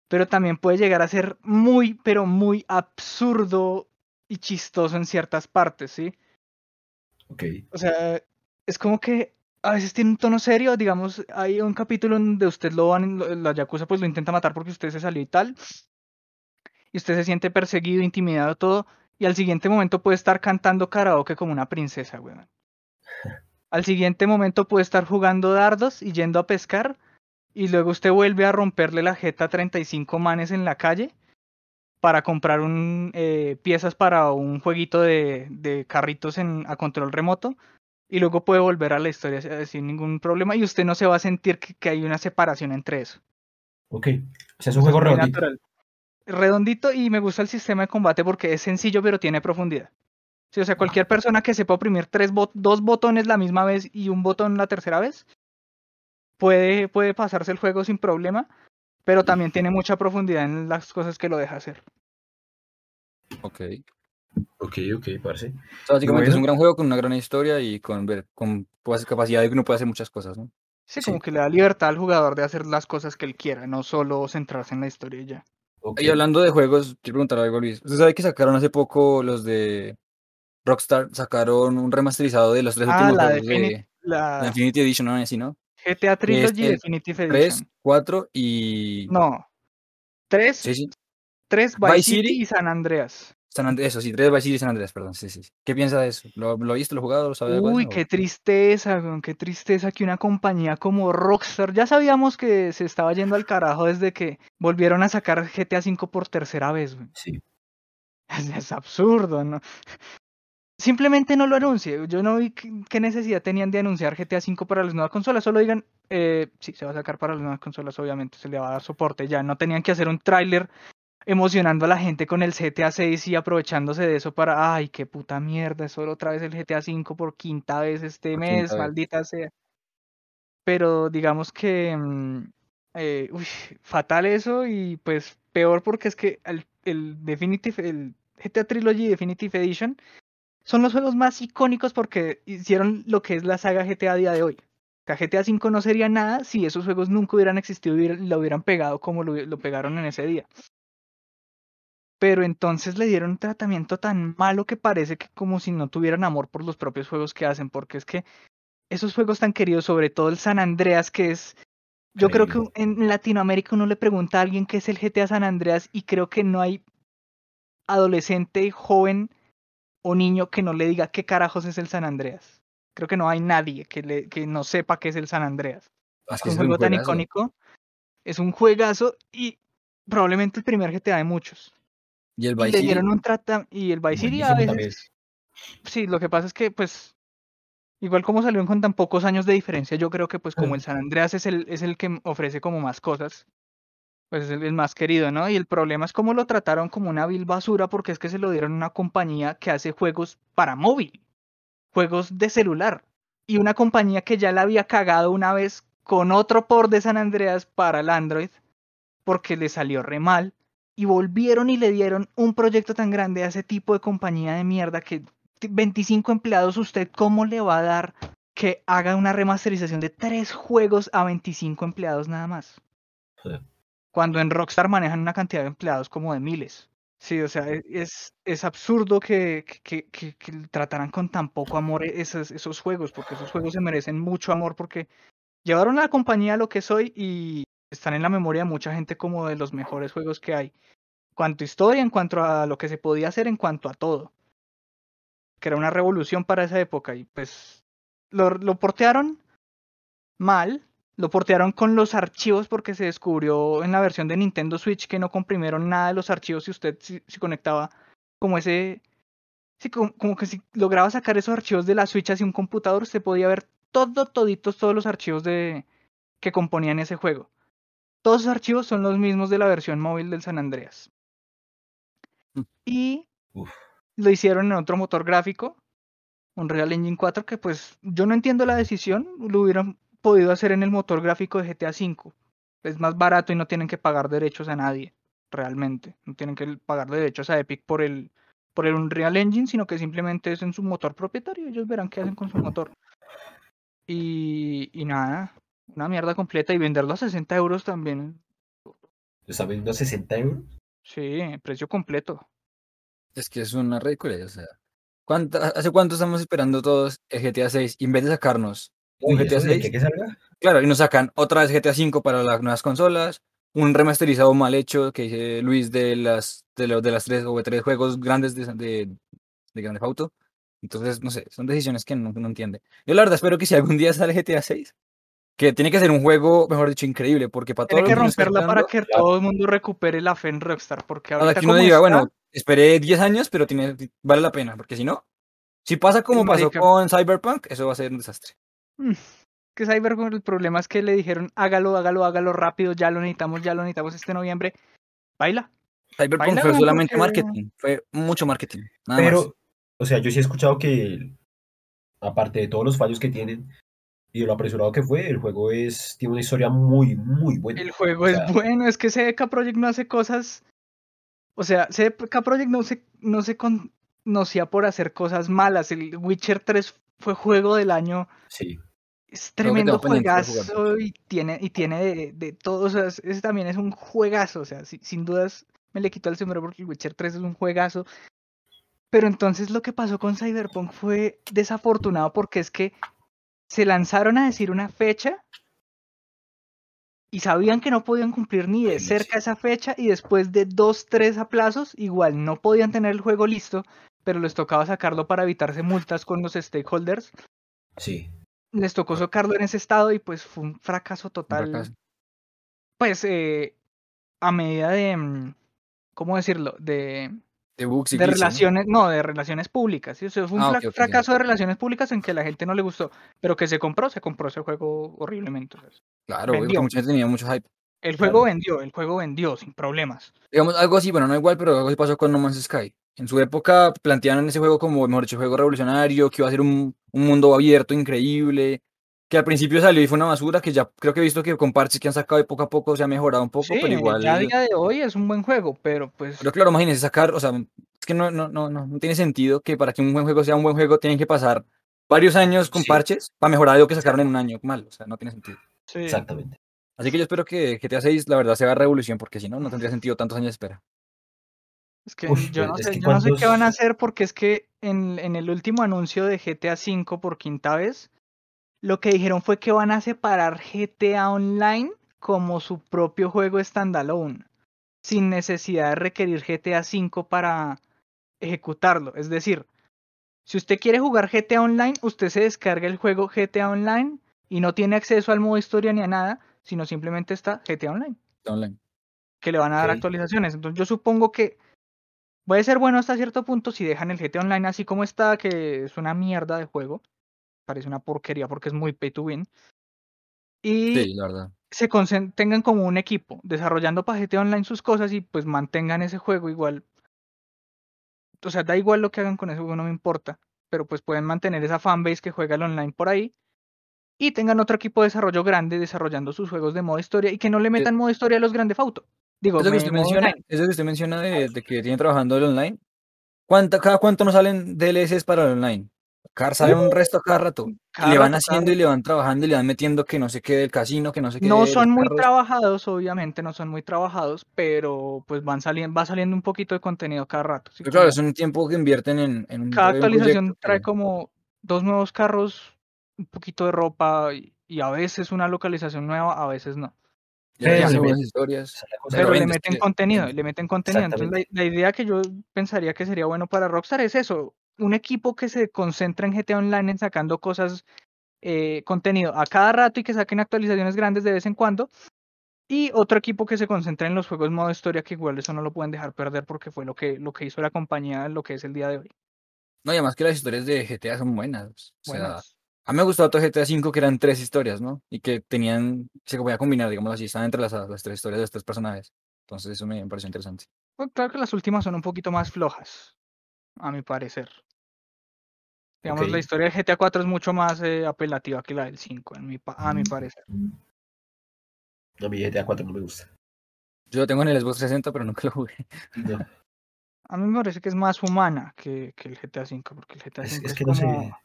pero también puede llegar a ser muy, pero muy absurdo y chistoso en ciertas partes, ¿sí? Ok. O sea, es como que a veces tiene un tono serio, digamos, hay un capítulo donde usted lo van, la Yakuza pues lo intenta matar porque usted se salió y tal, y usted se siente perseguido, intimidado, todo, y al siguiente momento puede estar cantando karaoke como una princesa, weón. [LAUGHS] Al siguiente momento puede estar jugando dardos y yendo a pescar, y luego usted vuelve a romperle la jeta a 35 manes en la calle para comprar un, eh, piezas para un jueguito de, de carritos en, a control remoto y luego puede volver a la historia eh, sin ningún problema y usted no se va a sentir que, que hay una separación entre eso. Ok. O sea, es un juego muy redondito. y me gusta el sistema de combate porque es sencillo pero tiene profundidad. Sí, o sea, cualquier persona que sepa oprimir tres bot- dos botones la misma vez y un botón la tercera vez puede, puede pasarse el juego sin problema, pero también tiene mucha profundidad en las cosas que lo deja hacer. Ok. Ok, ok, parce. O sea, básicamente es un gran juego con una gran historia y con, ver, con pues, capacidad de que uno puede hacer muchas cosas, ¿no? Sí, Sí. como que le da libertad al jugador de hacer las cosas que él quiera, no solo centrarse en la historia y ya. Ok. Y hablando de juegos, quiero preguntarle algo Luis. ¿Usted sabe que sacaron hace poco los de Rockstar? Sacaron un remasterizado de los tres Ah, últimos la juegos Defini- de la la Infinity Edition, ¿no? Así, ¿no? GTA Trilogy el Definitive 3, Edition. 4 y... No. 3, Sí, sí. 3 Vice, Vice City City. y San Andreas. San Andrés, eso sí, 3 Vice City y San Andrés, perdón. Sí, sí. sí. ¿Qué piensa de eso? ¿Lo, lo viste, lo jugado, lo sabe algo de Uy, qué tristeza, weón, qué tristeza que una compañía como Rockstar, ya sabíamos que se estaba yendo al carajo desde que volvieron a sacar GTA V por tercera vez, weón. Sí. Es, es absurdo, ¿no? Simplemente no lo anuncie. Yo no vi qué qué necesidad tenían de anunciar GTA V para las nuevas consolas. Solo digan, eh, sí, se va a sacar para las nuevas consolas, obviamente, se le va a dar soporte. Ya no tenían que hacer un tráiler emocionando a la gente con el GTA 6 y aprovechándose de eso para, ay, qué puta mierda, es solo otra vez el GTA 5 por quinta vez este Por mes, vez. maldita sea. Pero digamos que, mm, eh, uy, fatal eso y pues peor porque es que el, el Definitive, el GTA Trilogy Definitive Edition son los juegos más icónicos porque hicieron lo que es la saga GTA a día de hoy. O sea, GTA 5 no sería nada si esos juegos nunca hubieran existido y lo hubieran pegado como lo, lo pegaron en ese día. Pero entonces le dieron un tratamiento tan malo que parece que como si no tuvieran amor por los propios juegos que hacen, porque es que esos juegos tan queridos, sobre todo el San Andreas, que es yo creo que en Latinoamérica uno le pregunta a alguien qué es el GTA San Andreas y creo que no hay adolescente, joven o niño que no le diga qué carajos es el San Andreas. Creo que no hay nadie que, le, que no sepa qué es el San Andreas. Es un juego tan icónico, es un juegazo y probablemente el primer GTA de muchos. Y el Y Vice le City, dieron un y el Vice City a veces. Sí, lo que pasa es que pues igual como salieron con tan pocos años de diferencia, yo creo que pues como el San Andreas es el es el que ofrece como más cosas, pues es el, el más querido, ¿no? Y el problema es cómo lo trataron como una vil basura porque es que se lo dieron a una compañía que hace juegos para móvil, juegos de celular y una compañía que ya la había cagado una vez con otro por de San Andreas para el Android porque le salió re mal y volvieron y le dieron un proyecto tan grande a ese tipo de compañía de mierda que t- 25 empleados, ¿usted cómo le va a dar que haga una remasterización de tres juegos a 25 empleados nada más? Sí. Cuando en Rockstar manejan una cantidad de empleados como de miles. Sí, o sea, e- es, es absurdo que, que, que- que trataran con tan poco amor e- esos, esos juegos, porque esos juegos se merecen mucho amor porque llevaron a la compañía a lo que soy y están en la memoria de mucha gente como de los mejores juegos que hay. En cuanto a historia, en cuanto a lo que se podía hacer, en cuanto a todo. Que era una revolución para esa época y pues lo, lo portearon mal. Lo portearon con los archivos porque se descubrió en la versión de Nintendo Switch que no comprimieron nada de los archivos si usted si, si conectaba como ese... Sí, como, como que si lograba sacar esos archivos de la Switch hacia un computador, usted podía ver todo, toditos, todos los archivos de, que componían ese juego. Todos esos archivos son los mismos de la versión móvil del San Andreas. Mm. Y Uf. lo hicieron en otro motor gráfico, un Real Engine 4, que pues yo no entiendo la decisión, lo hubieran podido hacer en el motor gráfico de GTA V. Es más barato y no tienen que pagar derechos a nadie, realmente. No tienen que pagar derechos a Epic por el, por el Unreal Engine, sino que simplemente es en su motor propietario. Ellos verán qué hacen con su motor. Y, y nada, una mierda completa. Y venderlo a 60 euros también. ¿Lo está vendiendo a 60 euros? Sí, precio completo. es que es una ridiculez, o sea. ¿cuánta- ¿Hace cuánto estamos esperando todos el GTA 6? Y en vez de sacarnos un Uy, GTA ¿eso de 6, qué que salga? claro, y nos sacan otra vez GTA 5 para las nuevas consolas, un remasterizado mal hecho que dice Luis de las de, los de las tres o de tres juegos grandes de, de, de Grand Theft Auto. Entonces, no sé, son decisiones que no, no entiende. Yo la verdad espero que si algún día sale GTA 6, que tiene que ser un juego, mejor dicho, increíble, porque para todo Tiene lo que romperla para que claro. todo el mundo recupere la fe en Rockstar. Porque ahorita que uno diga, está, bueno, esperé 10 años, pero tiene, vale la pena, porque si no, si pasa como pasó marica. con Cyberpunk, eso va a ser un desastre. Mm, que Cyberpunk el problema es que le dijeron hágalo, hágalo, hágalo rápido, ya lo necesitamos, ya lo necesitamos este noviembre. Baila. Cyberpunk Baila, fue solamente porque- marketing, fue mucho marketing, nada Pero, más. o sea, yo sí he escuchado que, aparte de todos los fallos que tienen y lo apresurado que fue, el juego es tiene una historia muy, muy buena. El juego O sea, es bueno, es que CDK Project no hace cosas. O sea, CDK Project no se, no se conocía por hacer cosas malas. El Witcher 3 fue juego del año. Sí, Es tremendo juegazo y tiene, y tiene de, de todo. O sea, es- ese también es un juegazo. O sea, si- sin dudas me le quitó el sombrero porque el Witcher 3 es un juegazo. Pero entonces lo que pasó con Cyberpunk fue desafortunado porque es que se lanzaron a decir una fecha y sabían que no podían cumplir ni de cerca esa fecha y después de dos, tres aplazos, igual no podían tener el juego listo, pero les tocaba sacarlo para evitarse multas con los stakeholders. Sí. Les tocó sacarlo en ese estado y pues fue un fracaso Un total. fracaso. Pues eh, a medida de, mm, ¿cómo decirlo? De, De relaciones, no, de relaciones públicas. ¿sí? O sea, fue un Ah, fracaso de relaciones públicas en que a la gente no le gustó, pero que se compró, se compró ese juego horriblemente. o sea, Claro, vendió. mucha gente tenía mucho hype. El Claro. juego vendió, el juego vendió sin problemas. Digamos, algo así, bueno, no igual, pero algo así pasó con No Man's Sky. En su época plantearon ese juego como, mejor dicho, juego revolucionario, que iba a ser un, un mundo abierto, increíble, que al principio salió y fue una basura, que ya creo que he visto que con parches que han sacado y poco a poco se ha mejorado un poco, Sí, pero igual... ya a día de hoy es un buen juego, pero pues Pero claro, imagínense sacar, o sea, es que no, no, no, no, no tiene sentido que para que un buen juego sea un buen juego tienen que pasar varios años con Sí. parches para mejorar algo que sacaron en un año mal, o sea, no tiene sentido. sí. Exactamente. Así que yo espero que GTA 6 la verdad sea revolución, porque si no, no tendría sentido tantos años de espera. Es que yo no es sé, que yo no sé qué van a hacer porque es que en, en el último anuncio de GTA V por quinta vez, lo que dijeron fue que van a separar GTA Online como su propio juego standalone, sin necesidad de requerir GTA V para ejecutarlo. Es decir, si usted quiere jugar GTA Online, usted se descarga el juego GTA Online y no tiene acceso al modo historia ni a nada, sino simplemente está GTA Online online. que le van a dar actualizaciones. Entonces yo supongo que puede ser bueno hasta cierto punto si dejan el GTA Online así como está, que es una mierda de juego. Parece una porquería porque es muy pay to win. Y Sí, la verdad. se tengan como un equipo desarrollando GTA Online sus cosas y pues mantengan ese juego igual. O sea, da igual lo que hagan con ese juego, no me importa. Pero pues pueden mantener esa fanbase que juega el online por ahí. Y tengan otro equipo de desarrollo grande desarrollando sus juegos de modo historia y que no le metan modo historia a los Grande Auto. Digo, Eso que usted menciona, eso que usted menciona de, de que tiene trabajando el online. ¿Cuánta, cada cuánto nos salen DLCs para el online? Cada, sale un resto cada rato. Y Cada le van rato, cada haciendo y le van trabajando y le van metiendo que no sé qué del casino, que no sé qué No son muy carros. trabajados, obviamente, no son muy trabajados, pero pues van saliendo, va saliendo un poquito de contenido cada rato. ¿sí? Pero claro, es un tiempo que invierten en, en un, cada actualización proyecto trae como dos nuevos carros, un poquito de ropa y, y a veces una localización nueva, a veces no. ya Pero hace le buenas meten- historias. Pero Pero le meten que contenido, le meten contenido. Entonces la, la idea que yo pensaría que sería bueno para Rockstar es eso, un equipo que se concentra en GTA Online en sacando cosas, eh, contenido a cada rato y que saquen actualizaciones grandes de vez en cuando. Y otro equipo que se concentra en los juegos modo historia, que igual eso no lo pueden dejar perder porque fue lo que, lo que hizo la compañía lo que es el día de hoy. No, y además que las historias de GTA son buenas. O sea, Buenas. a mí me gustó otro GTA V que eran tres historias, ¿no? Y que tenían, se podía combinar, digamos así, estaban entrelazadas las tres historias de los tres personajes. Entonces eso me pareció interesante. Pues claro que las últimas son un poquito más flojas, a mi parecer. Digamos, la historia de GTA 4 es mucho más eh, apelativa que la del 5, en mi pa- a mi parecer. No, mi GTA 4 no me gusta. Yo lo tengo en el Xbox 60, pero nunca lo jugué. No, A mí me parece que es más humana que, que el GTA 5, porque el GTA es, 5 es es, que no sé. como...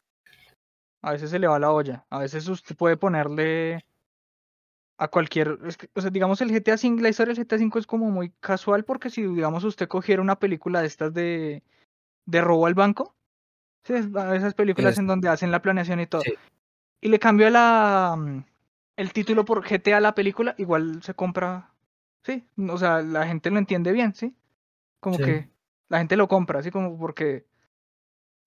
A veces se le va la olla. A veces usted puede ponerle a cualquier... es que, o sea, digamos, el GTA 5, la historia del GTA 5 es como muy casual porque si, digamos, usted cogiera una película de estas de, de robo al banco, ¿sí? Esas películas Es- en donde hacen la planeación y todo, Sí. y le cambia la, mm, el título por GTA la película, igual se compra, sí, o sea, la gente lo entiende bien, ¿sí? Como Sí. que la gente lo compra, así como porque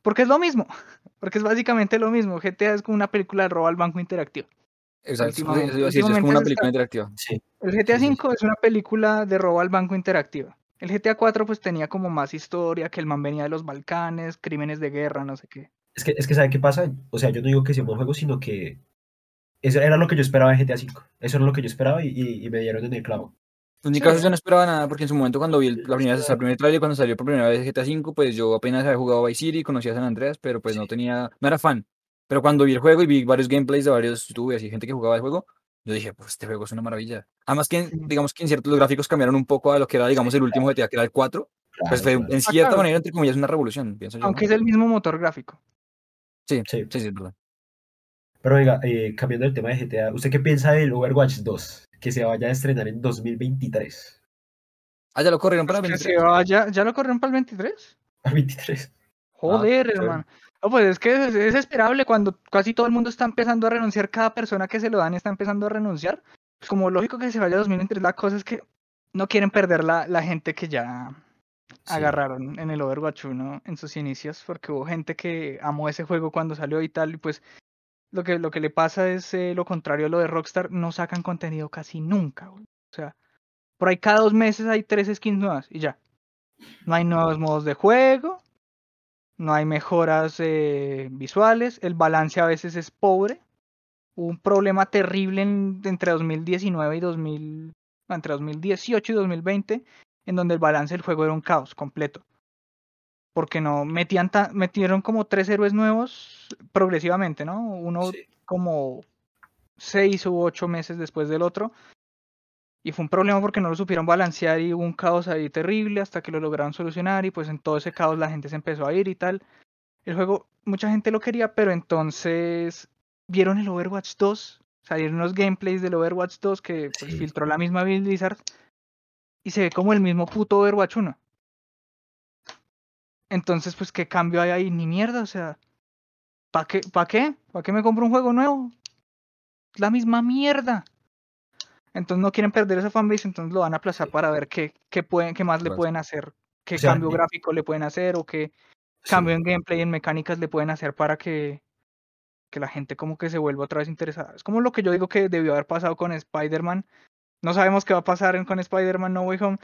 porque es lo mismo, [LAUGHS] porque es básicamente lo mismo. GTA es como una película de robo al banco interactivo. Exacto, eso es como una película interactiva. Sí, El GTA V es una película de robo al banco interactiva. El GTA 4 pues tenía como más historia, que el man venía de los Balcanes, crímenes de guerra, no sé qué. es que, es que ¿sabe qué pasa? O sea, yo no digo que sea un buen juego, sino que eso era lo que yo esperaba de GTA 5. Eso era lo que yo esperaba y, y- y me dieron en el clavo. En mi Sí. caso yo no esperaba nada porque en su momento cuando vi el, la primera, el primer trailer cuando salió por primera vez GTA V, pues yo apenas había jugado Vice City, conocía a San Andreas, pero pues no tenía, no era fan. Pero cuando vi el juego y vi varios gameplays de varios youtubers y gente que jugaba el juego, yo dije, pues este juego es una maravilla. Además que digamos que en ciertos los gráficos cambiaron un poco a lo que era digamos el último GTA, que era el 4, pues Claro, fue claro. en cierta claro. manera entre comillas una revolución, pienso yo. Aunque es el mismo motor gráfico. Sí, Sí. sí, sí, es verdad. Pero venga, eh, cambiando el tema de GTA, ¿usted qué piensa del Overwatch 2? Que se vaya a estrenar en 2023. Ah, ya lo corrieron para Que 23. se vaya- ¿Ya lo corrieron para el 23? Al 23. Joder, hermano. No, pues es que es, es esperable cuando casi todo el mundo está empezando a renunciar, cada persona que se lo dan está empezando a renunciar. como lógico que se vaya a 2023, la cosa es que no quieren perder la, la gente que ya Sí. agarraron en el Overwatch 1 en sus inicios, porque hubo gente que amó ese juego cuando salió y tal, y pues lo que, lo que le pasa es eh, lo contrario a lo de Rockstar, no sacan contenido casi nunca. güey. O sea, por ahí cada dos meses hay tres skins nuevas y ya. No hay nuevos modos de juego, no hay mejoras eh, visuales, el balance a veces es pobre. Hubo un problema terrible en- entre 2019 y 2000, no, entre 2018 y 2020, en donde el balance del juego era un caos completo. Porque no metían ta- metieron como tres héroes nuevos progresivamente, ¿no? Uno Sí. como seis u ocho meses después del otro. Y fue un problema porque no lo supieron balancear y hubo un caos ahí terrible hasta que lo lograron solucionar y pues en todo ese caos la gente se empezó a ir y tal. El juego, mucha gente lo quería, pero entonces vieron el Overwatch 2, salieron unos gameplays del Overwatch 2 que pues, Sí. filtró la misma Blizzard y se ve como el mismo puto Overwatch 1. Entonces, pues, ¿qué cambio hay ahí? Ni mierda, o sea, ¿para qué? ¿Para qué? ¿Para qué me compro un juego nuevo? La misma mierda. Entonces no quieren perder esa fanbase, entonces lo van a aplazar para ver qué, qué, pueden, qué más le pueden hacer, qué O sea, cambio gráfico le pueden hacer o qué Sí. cambio en gameplay, en mecánicas le pueden hacer para que, que la gente como que se vuelva otra vez interesada. Es como lo que yo digo que debió haber pasado con Spider-Man. No sabemos qué va a pasar con Spider-Man No Way Home,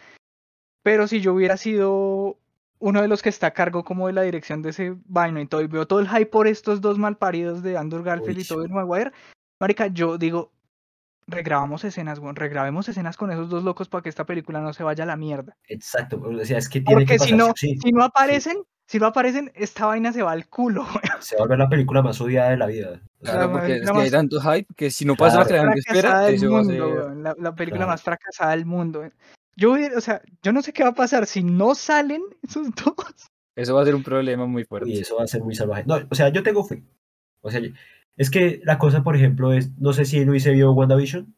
pero si yo hubiera sido uno de los que está a cargo como de la dirección de ese vaino y todo, y veo todo el hype por estos dos malparidos de Andrew Garfield Uy, y Tobey. Maguire, marica, yo digo, regrabamos escenas, weón, regrabemos escenas con esos dos locos para que esta película no se vaya a la mierda. Exacto. O sea, es que tiene Porque que si no, sí sí. si no aparecen, si no aparecen, esta vaina se va al culo. Se va a volver la película más odiada de la vida. Claro, la porque es que hay tanto hype que si no pasa Claro. que la gente espera, eso va a mundo, ser... la, la película Claro. más fracasada del mundo. Yo, o sea, yo no sé qué va a pasar si no salen esos dos. Eso va a ser un problema muy fuerte. Uy, eso va a ser muy salvaje. No, o sea, yo tengo fe. O sea, es que la cosa, por ejemplo, es, no sé si Luis se vio WandaVision,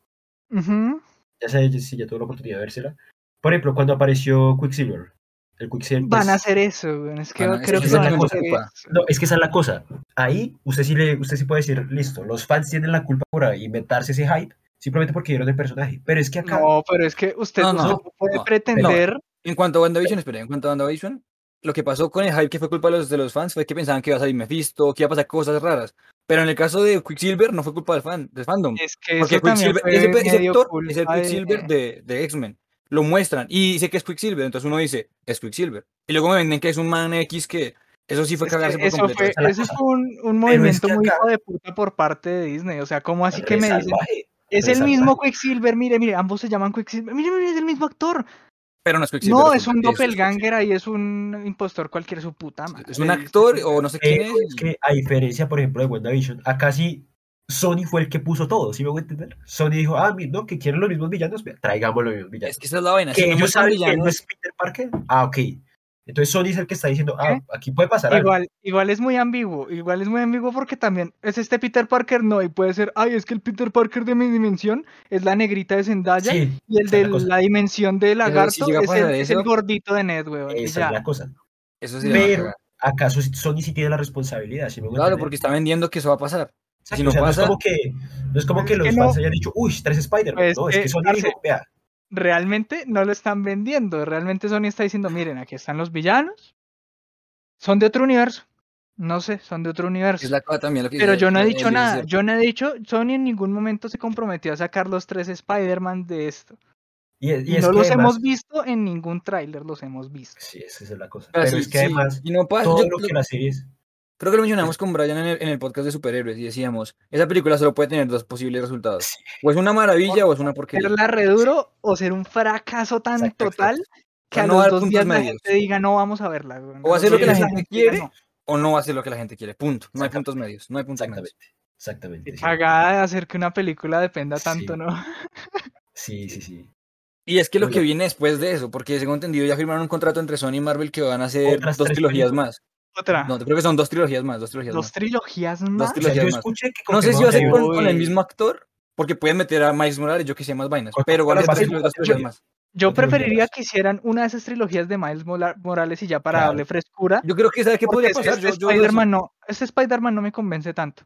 Ujú. ya sé si ya tuvo la oportunidad de vérsela. Por ejemplo, cuando apareció Quicksilver. El Quicksilver. Van a hacer eso, es que creo es que que van a esa es la hacer eso. No, es que esa es la cosa. Ahí usted sí, le, usted sí puede decir, listo, los fans tienen la culpa por inventarse ese hype simplemente porque vieron el personaje. Pero es que acá. No, pero es que usted No, no, no, puede no, pretender. En cuanto a WandaVision, espera, en cuanto a WandaVision, lo que pasó con el hype que fue culpa de los, de los fans fue que pensaban que iba a salir Mephisto, que iba a pasar cosas raras. Pero en el caso de Quicksilver no fue culpa del fan, del fandom. Es que Porque Quicksilver, ese, ese actor es el Quicksilver de, de X-Men. Lo muestran y dice que es Quicksilver, entonces uno dice, es Quicksilver. Y luego me venden que es un man X que eso sí fue Es que cagarse por eso completo. fue, eso fue un, un es movimiento muy hijo de puta por parte de Disney. O sea, ¿cómo así que me dicen? Es el mismo. Quicksilver, mire, mire, ambos se llaman Quicksilver. Mire, mire, es el mismo actor. Pero no es Quicksilver. No, es un que doppelganger ahí, es un impostor cualquier su puta madre. Es un actor o no sé quién es. es que, a diferencia, por ejemplo, de WandaVision, acá sí Sony fue el que puso todo, ¿sí me voy a entender? Sony dijo, ah, no, que quieren los mismos villanos, vea, traigamos los mismos villanos. Es que esa es la vaina. que Si no ellos muestran saben que él no villanos, es Peter Parker. Ah, ok. Entonces Sony es el que está diciendo, ah, aquí puede pasar algo. Igual, igual es muy ambiguo, igual es muy ambiguo porque también es este Peter Parker, no, y puede ser, ay, es que el Peter Parker de mi dimensión es la negrita de Zendaya Sí, y el de la dimensión de Lagarto a es, el, es gordito de Ned, weón. Esa ya. es la cosa. eso sí Pero acaso Sony sí tiene la responsabilidad, ¿sí me voy a Claro, entender? porque está vendiendo que eso va a pasar. Si no o sea, pasa- es como que, no es como que los que fans hayan dicho, uy, tres Spider-Man. Pues, no, es eh, que Sony dijo, vea, Realmente no lo están vendiendo, realmente Sony está diciendo, miren, aquí están los villanos, son de otro universo, no sé, son de otro universo. Es la cosa también lo que Pero dice yo no he dicho nada, yo no he dicho, Sony en ningún momento se comprometió a sacar los tres Spider-Man de esto. y, es- y Y es no que los además- hemos visto en ningún tráiler, los hemos visto. Sí, esa es la cosa. Pero Pero sí, es que sí, además, y no pasa- todo yo lo lo- que la serie es, Creo que lo mencionamos con Brian en el, en el podcast de superhéroes y decíamos, esa película solo puede tener dos posibles resultados. O es una maravilla o es una porquería. Serla re duro o ser un fracaso tan Exacto, total exacto. que a no los dos días la medios. gente diga no vamos a verla. güey". O hacer lo que la gente quiere "No". o no hacer lo que la gente quiere. Punto. No hay puntos medios. No hay puntos medios. exactamente. Cagada de hacer que una película dependa tanto, Sí. ¿no? [LAUGHS] Sí, sí, sí. Y es que lo que viene después de eso, porque según entendido ya firmaron un contrato entre Sony y Marvel que van a hacer Otras dos trilogías películas. más. Otra. No, creo que son dos trilogías más, dos trilogías Dos más. trilogías más. O sea, yo trilogías más. escuché que No sé si va a ser con, con el mismo actor, porque pueden meter a Miles Morales, yo que sé, más vainas. Pero ser las dos, dos trilogías más. Yo preferiría que hicieran una de esas trilogías de Miles Morales y ya para Claro. darle frescura. Yo creo que sabe qué podría es pasar. este Yo, Spider-Man no, este Spider-Man no me convence tanto.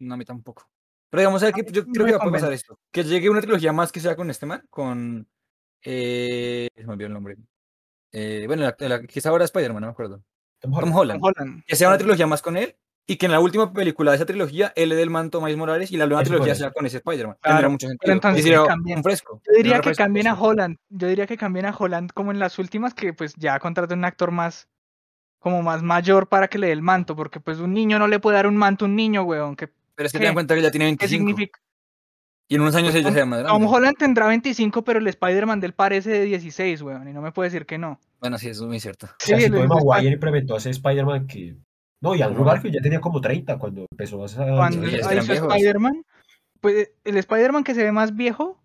No, a mí tampoco. Pero digamos, ¿sabes qué? yo no creo que va a pasar esto. Que llegue una trilogía más que sea con este man, con... Eh, se me olvidó el nombre. Eh, bueno, la, la que es ahora Spider-Man, no me acuerdo. Tom Tom Holland. Holland. Tom Holland. Que sea una trilogía más con él y que en la última película de esa trilogía él le dé el manto a Miles Morales y la nueva trilogía sea con ese Spider-Man. Claro, Tendría mucho pero sentido. entonces un fresco. Yo diría que cambien a. Holland. Yo diría que cambien a Holland como en las últimas, que pues ya contraten un actor más, como más mayor para que le dé el manto, porque pues un niño no le puede dar un manto a un niño, weón. ¿Qué, Pero es que ¿Qué? ten en cuenta que ya tiene qué 25. significa? Y en unos años Pues ella Tom, sea más Tom grande. Holland tendrá 25, pero el Spider-Man del parece de 16, weón, y no me puede decir que no. Bueno, sí, eso es muy cierto. O sea, Sí, si el- Tobey el Maguire implementó a ese Spider-Man que... No, y Andrew. Garfield ya tenía como 30 cuando empezó a... Cuando ya hizo. Spider-Man, pues el Spider-Man que se ve más viejo,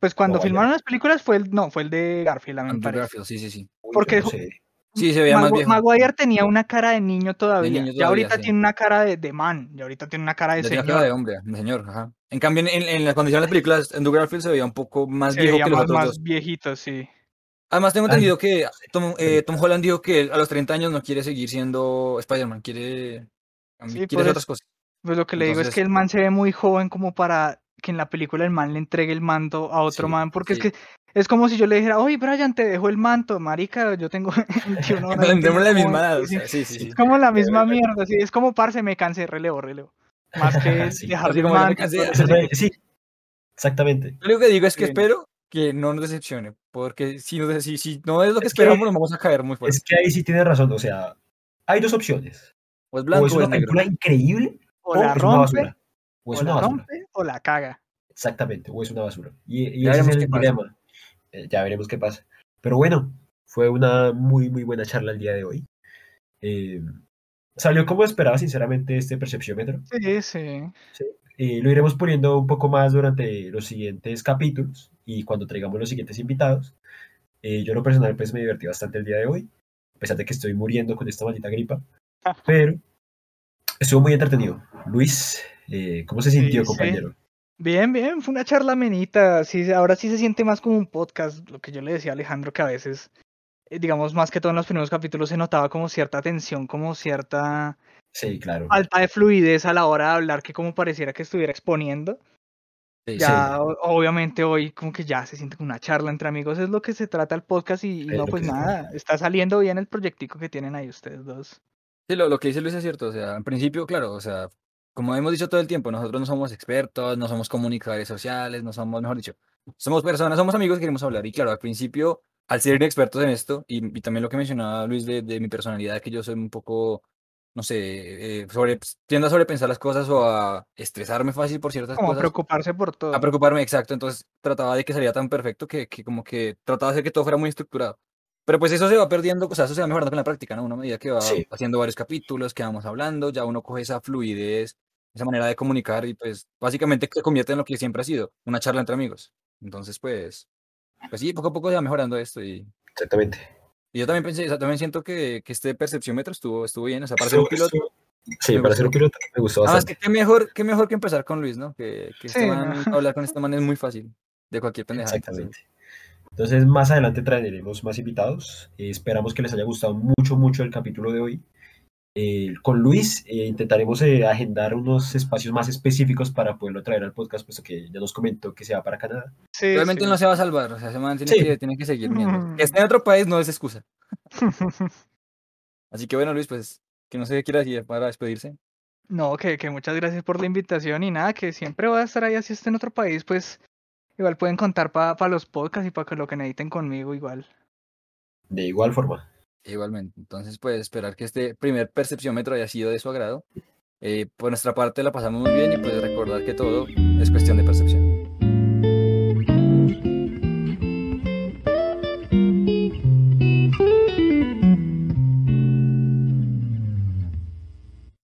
pues cuando filmaron las películas fue el, no, fue el de Garfield, a mí me Andrew parece. Garfield, sí, sí, sí. Porque- no sé. Sí, se veía más Magu- viejo. Maguire tenía una cara de niño todavía. niño ya todavía, ahorita sí. tiene una cara de, de man. Y ahorita tiene una cara de Ya tiene señor. cara de hombre, de señor, ajá. En cambio, en, en las condiciones de las películas, Andrew Garfield se veía un poco más Se viejo veía que los más, otros más dos. viejito, sí. Además, tengo Ay, entendido que Tom, eh, Tom Holland dijo que él a los 30 años no quiere seguir siendo Spider-Man, quiere, Sí, quiere eso. otras cosas. Pues lo que le digo es Entonces- que el man se ve muy joven como para que en la película el man le entregue el manto a otro Sí, man. Porque sí. es que es como si yo le dijera, oye, Brian, te dejo el manto, marica, yo tengo 21 años. Tendremos la misma edad, o sí, sea, sí, sí, sí. Es como la misma mierda, sí. Es como, parce, me cansé, relevo, relevo. [LAUGHS] Más que Así el como ya me manto. Sí, exactamente. Lo único que digo es que Sí. espero que no nos decepcione, porque si, nos, si, si no es lo que Es que- esperamos, nos vamos a caer muy fuerte. Es que ahí sí tiene razón. O sea, hay dos opciones. O es O blanco es o una es negro. película increíble O o la es una rompe, basura. O o es una la basura. rompe, o la caga. Exactamente, o es una basura. Y, y Ya ese es veremos el qué pasa. Eh, ya veremos qué pasa. Pero bueno, fue una muy, muy buena charla el día de hoy. Eh, salió como esperaba, sinceramente, este percepciómetro. Sí, sí. Eh, lo iremos poniendo un poco más durante los siguientes capítulos y cuando traigamos los siguientes invitados. Eh, yo en lo personal pues me divertí bastante el día de hoy, a pesar de que estoy muriendo con esta maldita gripa, [LAUGHS] pero estuvo muy entretenido. Luis, eh, ¿cómo se sintió, Sí, sí. compañero? Bien, bien, fue una charla amenita. Sí, ahora sí se siente más como un podcast, lo que yo le decía a Alejandro, que a veces, eh, digamos, más que todo en los primeros capítulos se notaba como cierta tensión, como cierta Sí, claro. falta de fluidez a la hora de hablar, que como pareciera que estuviera exponiendo. Sí, Ya, o- obviamente hoy como que ya se siente como una charla entre amigos, es lo que se trata el podcast y, y Es no, pues nada, está saliendo bien el proyectico que tienen ahí ustedes dos. Sí, lo, lo que dice Luis es cierto. O sea, en principio, claro, o sea, como hemos dicho todo el tiempo, nosotros no somos expertos, no somos comunicadores sociales, no somos, mejor dicho, somos personas, somos amigos que queremos hablar. Y claro, al principio, al ser inexpertos en esto, y, y también lo que mencionaba Luis de, de mi personalidad, que yo soy un poco, no sé, eh, sobre, tiendo a sobrepensar las cosas o a estresarme fácil por ciertas Como cosas. preocuparse por todo. A preocuparme, exacto. Entonces trataba de que saliera tan perfecto que, que como que trataba de hacer que todo fuera muy estructurado. Pero pues eso se va perdiendo, o sea, eso se va mejorando con la práctica, ¿no? Una medida que va Sí. haciendo varios capítulos, que vamos hablando, ya uno coge esa fluidez, esa manera de comunicar y pues básicamente se convierte en lo que siempre ha sido, una charla entre amigos. Entonces pues, pues sí, poco a poco se va mejorando esto y, Exactamente. Y yo también pensé, o sea, también siento que, que este percepciómetro estuvo, estuvo bien, o sea, para ser un piloto. Sí, para ser un piloto me gustó bastante. que qué mejor, qué mejor que empezar con Luis, ¿no? Que, que este [LAUGHS] hablar con este man es muy fácil, de cualquier pendejada. Exactamente. Entonces, más adelante traeremos más invitados. Eh, esperamos que les haya gustado mucho, mucho el capítulo de hoy. Eh, con Luis eh, intentaremos eh, agendar unos espacios más específicos para poderlo traer al podcast, puesto que ya nos comentó que se va para Canadá. Sí, Realmente sí. no se va a salvar, o sea, man tiene, Sí. que, tiene que seguir viendo. Mm. [LAUGHS] Que esté en otro país no es excusa. [LAUGHS] Así que bueno, Luis, pues, que no sé qué quiera decir para despedirse. No, que, que muchas gracias por la invitación y nada, que siempre voy a estar ahí así esté en otro país, pues igual pueden contar para los podcasts y para lo que necesiten conmigo igual. De igual forma. Igualmente. Entonces, pues, esperar que este primer percepciómetro haya sido de su agrado. Eh, por nuestra parte la pasamos muy bien y pues recordar que todo es cuestión de percepción.